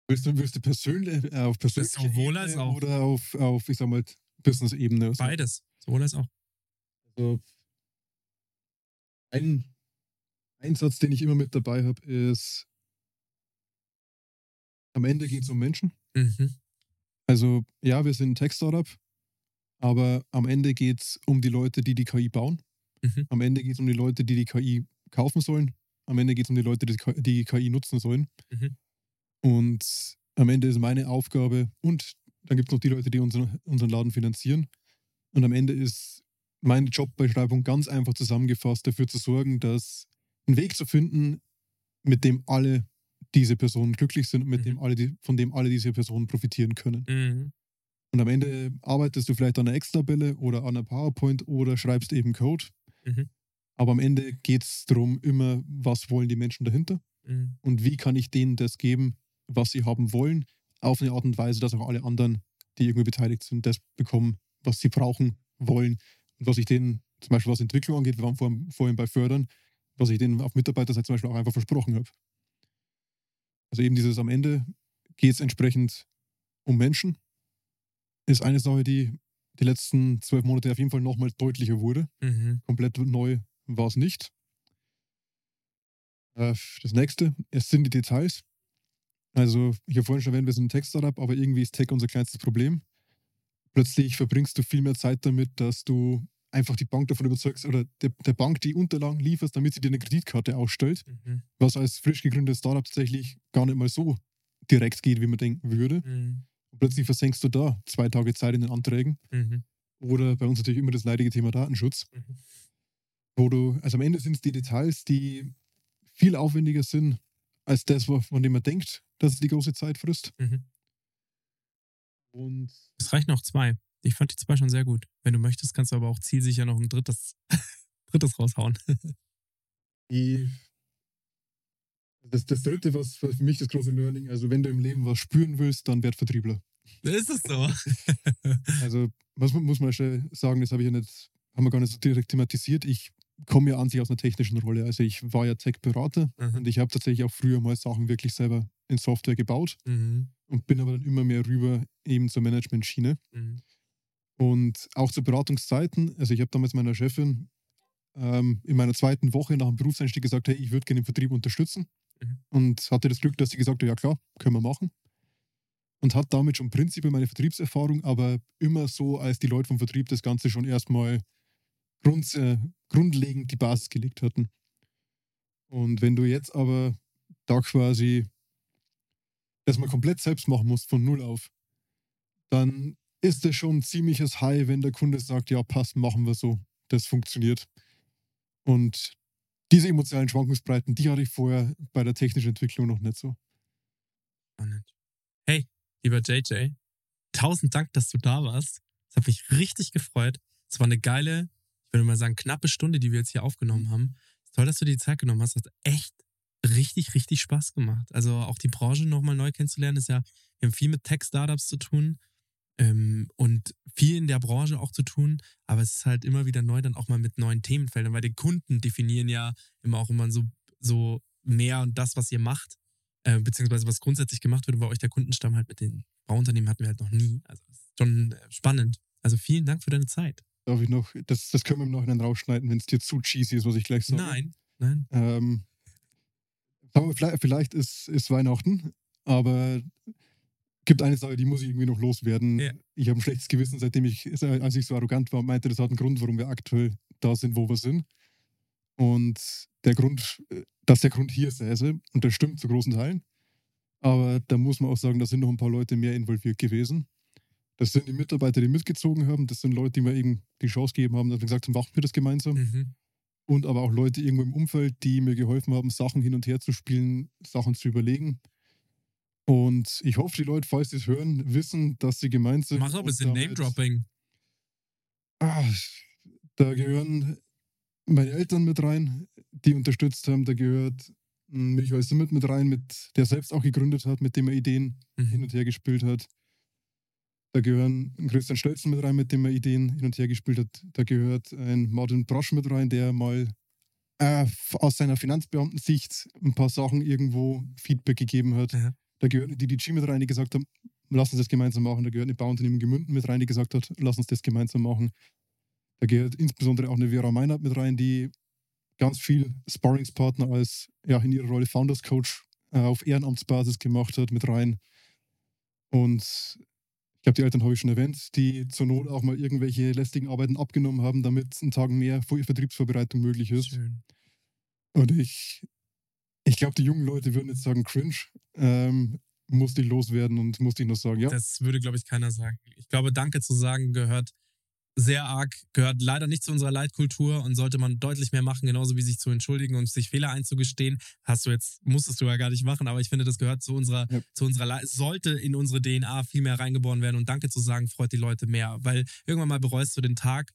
Willst du, du persönlich, äh, auf persönlicher sowohl Ebene als auch. oder auf, auf ich sag mal, Business-Ebene? Beides, sowohl als auch. Also ein, ein Satz, den ich immer mit dabei habe, ist, am Ende geht es um Menschen. Mhm. Also ja, wir sind ein Tech-Startup, aber am Ende geht es um die Leute, die die KI bauen. Mhm. Am Ende geht es um die Leute, die die KI kaufen sollen. Am Ende geht es um die Leute, die die KI nutzen sollen. Mhm. Und am Ende ist meine Aufgabe, und dann gibt es noch die Leute, die unseren, unseren Laden finanzieren. Und am Ende ist meine Jobbeschreibung ganz einfach zusammengefasst, dafür zu sorgen, dass einen Weg zu finden, mit dem alle diese Personen glücklich sind und mit Mhm. dem alle, die, von dem alle diese Personen profitieren können. Mhm. Und am Ende arbeitest du vielleicht an einer Excel-Tabelle oder an einer PowerPoint oder schreibst eben Code. Mhm. Aber am Ende geht es darum, immer, was wollen die Menschen dahinter Mhm. und wie kann ich denen das geben, was sie haben wollen, auf eine Art und Weise, dass auch alle anderen, die irgendwie beteiligt sind, das bekommen, was sie brauchen, wollen. Und was ich denen, zum Beispiel was Entwicklung angeht, wir waren vorhin, vorhin bei Fördern, was ich denen auf Mitarbeiterseite zum Beispiel auch einfach versprochen habe. Also eben dieses am Ende geht es entsprechend um Menschen. Ist eine Sache, die die letzten zwölf Monate auf jeden Fall nochmal deutlicher wurde. Mhm. Komplett neu war es nicht. Äh, Das nächste, es sind die Details. Also, ich habe vorhin schon erwähnt, wir sind ein Tech-Startup, aber irgendwie ist Tech unser kleinstes Problem. Plötzlich verbringst du viel mehr Zeit damit, dass du einfach die Bank davon überzeugst oder der, der Bank die Unterlagen lieferst, damit sie dir eine Kreditkarte ausstellt, Mhm. was als frisch gegründetes Startup tatsächlich gar nicht mal so direkt geht, wie man denken würde. Mhm. Und plötzlich versenkst du da zwei Tage Zeit in den Anträgen. Mhm. Oder bei uns natürlich immer das leidige Thema Datenschutz, Mhm. wo du, also am Ende sind es die Details, die viel aufwendiger sind als das, von dem man denkt, dass es die große Zeit frisst. Mhm. Und Es reichen auch zwei. Ich fand die zwei schon sehr gut. Wenn du möchtest, kannst du aber auch zielsicher noch ein drittes, drittes raushauen. die, das, das dritte, was für mich das große Learning, also wenn du im Leben was spüren willst, dann werd Vertriebler. Ist es so? Also, was mu- muss man schnell sagen, das habe ich ja nicht, haben wir gar nicht so direkt thematisiert. Ich komme ja an sich aus einer technischen Rolle. Also ich war ja Tech-Berater Mhm. und ich habe tatsächlich auch früher mal Sachen wirklich selber in Software gebaut. Mhm. und bin aber dann immer mehr rüber eben zur Management-Schiene. Mhm. Und auch zu Beratungszeiten, also ich habe damals meiner Chefin ähm, in meiner zweiten Woche nach dem Berufseinstieg gesagt, hey, ich würde gerne den Vertrieb unterstützen. Mhm. Und hatte das Glück, dass sie gesagt hat, ja klar, können wir machen. Und hat damit schon prinzipiell meine Vertriebserfahrung, aber immer so, als die Leute vom Vertrieb das Ganze schon erstmal grund, äh, grundlegend die Basis gelegt hatten. Und wenn du jetzt aber da quasi das mal komplett selbst machen musst, von null auf, dann ist das schon ein ziemliches High, wenn der Kunde sagt, ja, passt, machen wir so. Das funktioniert. Und diese emotionalen Schwankungsbreiten, die hatte ich vorher bei der technischen Entwicklung noch nicht so. Hey, lieber JJ, tausend Dank, dass du da warst. Es hat mich richtig gefreut. Es war eine geile, ich würde mal sagen, knappe Stunde, die wir jetzt hier aufgenommen haben. Toll, dass du dir die Zeit genommen hast. Hat echt richtig, richtig Spaß gemacht. Also auch die Branche nochmal neu kennenzulernen, ist ja, wir haben viel mit Tech-Startups zu tun ähm, und viel in der Branche auch zu tun, aber es ist halt immer wieder neu dann auch mal mit neuen Themenfeldern, weil die Kunden definieren ja immer auch immer so, so mehr und das, was ihr macht, äh, beziehungsweise was grundsätzlich gemacht wird. Und bei euch der Kundenstamm halt mit den Bauunternehmen hatten wir halt noch nie. Also schon äh, spannend. Also vielen Dank für deine Zeit. Darf ich noch, das, das können wir im Nachhinein rausschneiden, wenn es dir zu cheesy ist, was ich gleich sage. Nein, nein. Ähm, wir, vielleicht, vielleicht ist, ist Weihnachten, aber gibt eine Sache, die muss ich irgendwie noch loswerden. Ja. Ich habe ein schlechtes Gewissen, seitdem ich, als ich so arrogant war, meinte, das hat einen Grund, warum wir aktuell da sind, wo wir sind. Und der Grund, dass der Grund hier säße, und das stimmt zu großen Teilen. Aber da muss man auch sagen, da sind noch ein paar Leute mehr involviert gewesen. Das sind die Mitarbeiter, die mitgezogen haben. Das sind Leute, die mir eben die Chance gegeben haben, dass wir gesagt haben, machen wir das gemeinsam. Mhm. Und aber auch Leute irgendwo im Umfeld, die mir geholfen haben, Sachen hin und her zu spielen, Sachen zu überlegen. Und ich hoffe, die Leute, falls sie es hören, wissen, dass sie gemeint sind. Mach doch ein bisschen Name-Dropping. Ah, da gehören meine Eltern mit rein, die unterstützt haben. Da gehört ein Michael Simmet mit rein, mit, der selbst auch gegründet hat, mit dem er Ideen hin Mhm. und her gespielt hat. Da gehören Christian Stelzen mit rein, mit dem er Ideen hin und her gespielt hat. Da gehört ein Martin Brosch mit rein, der mal äh, aus seiner Finanzbeamtensicht ein paar Sachen irgendwo Feedback gegeben hat. Ja. Da gehört die DG mit rein, die gesagt haben, lass uns das gemeinsam machen. Da gehört eine Bauunternehmen Gemünden mit rein, die gesagt hat, lass uns das gemeinsam machen. Da gehört insbesondere auch eine Vera Meinert mit rein, die ganz viel Sparringspartner als ja, in ihrer Rolle Founders Coach äh, auf Ehrenamtsbasis gemacht hat, mit rein. Und ich glaube, die Eltern habe ich schon erwähnt, die zur Not auch mal irgendwelche lästigen Arbeiten abgenommen haben, damit ein Tag mehr Vor- Vertriebsvorbereitung möglich ist. Schön. Und ich, ich glaube, die jungen Leute würden jetzt sagen, cringe. Ähm, musste ich loswerden und musste ich noch sagen, ja. Das würde, glaube ich, keiner sagen. Ich glaube, Danke zu sagen gehört sehr arg, gehört leider nicht zu unserer Leitkultur und sollte man deutlich mehr machen, genauso wie sich zu entschuldigen und sich Fehler einzugestehen. Hast du jetzt, musstest du ja gar nicht machen, aber ich finde, das gehört zu unserer, Ja. zu unserer, Le- sollte in unsere DNA viel mehr reingeboren werden und Danke zu sagen freut die Leute mehr, weil irgendwann mal bereust du den Tag,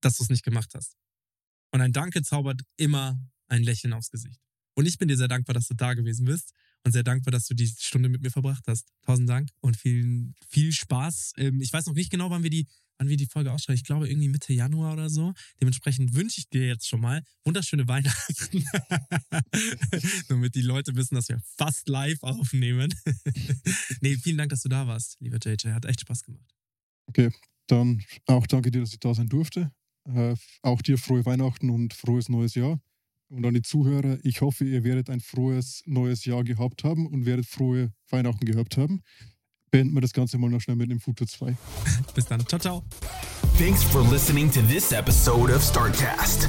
dass du es nicht gemacht hast. Und ein Danke zaubert immer ein Lächeln aufs Gesicht. Und ich bin dir sehr dankbar, dass du da gewesen bist und sehr dankbar, dass du die Stunde mit mir verbracht hast. Tausend Dank und viel, viel Spaß. Ähm, Ich weiß noch nicht genau, wann wir die, wann wir die Folge ausstrahlen. Ich glaube irgendwie Mitte Januar oder so. Dementsprechend wünsche ich dir jetzt schon mal wunderschöne Weihnachten. Damit die Leute wissen, dass wir fast live aufnehmen. nee, vielen Dank, dass du da warst, lieber JJ. Hat echt Spaß gemacht. Dann auch danke dir, dass ich da sein durfte. Äh, auch dir frohe Weihnachten und frohes neues Jahr. Und an die Zuhörer, ich hoffe, ihr werdet ein frohes neues Jahr gehabt haben und werdet frohe Weihnachten gehabt haben. Beenden wir das Ganze mal noch schnell mit dem Futur 2. Bis dann. Ciao, ciao. Thanks for listening to this episode of Startcast.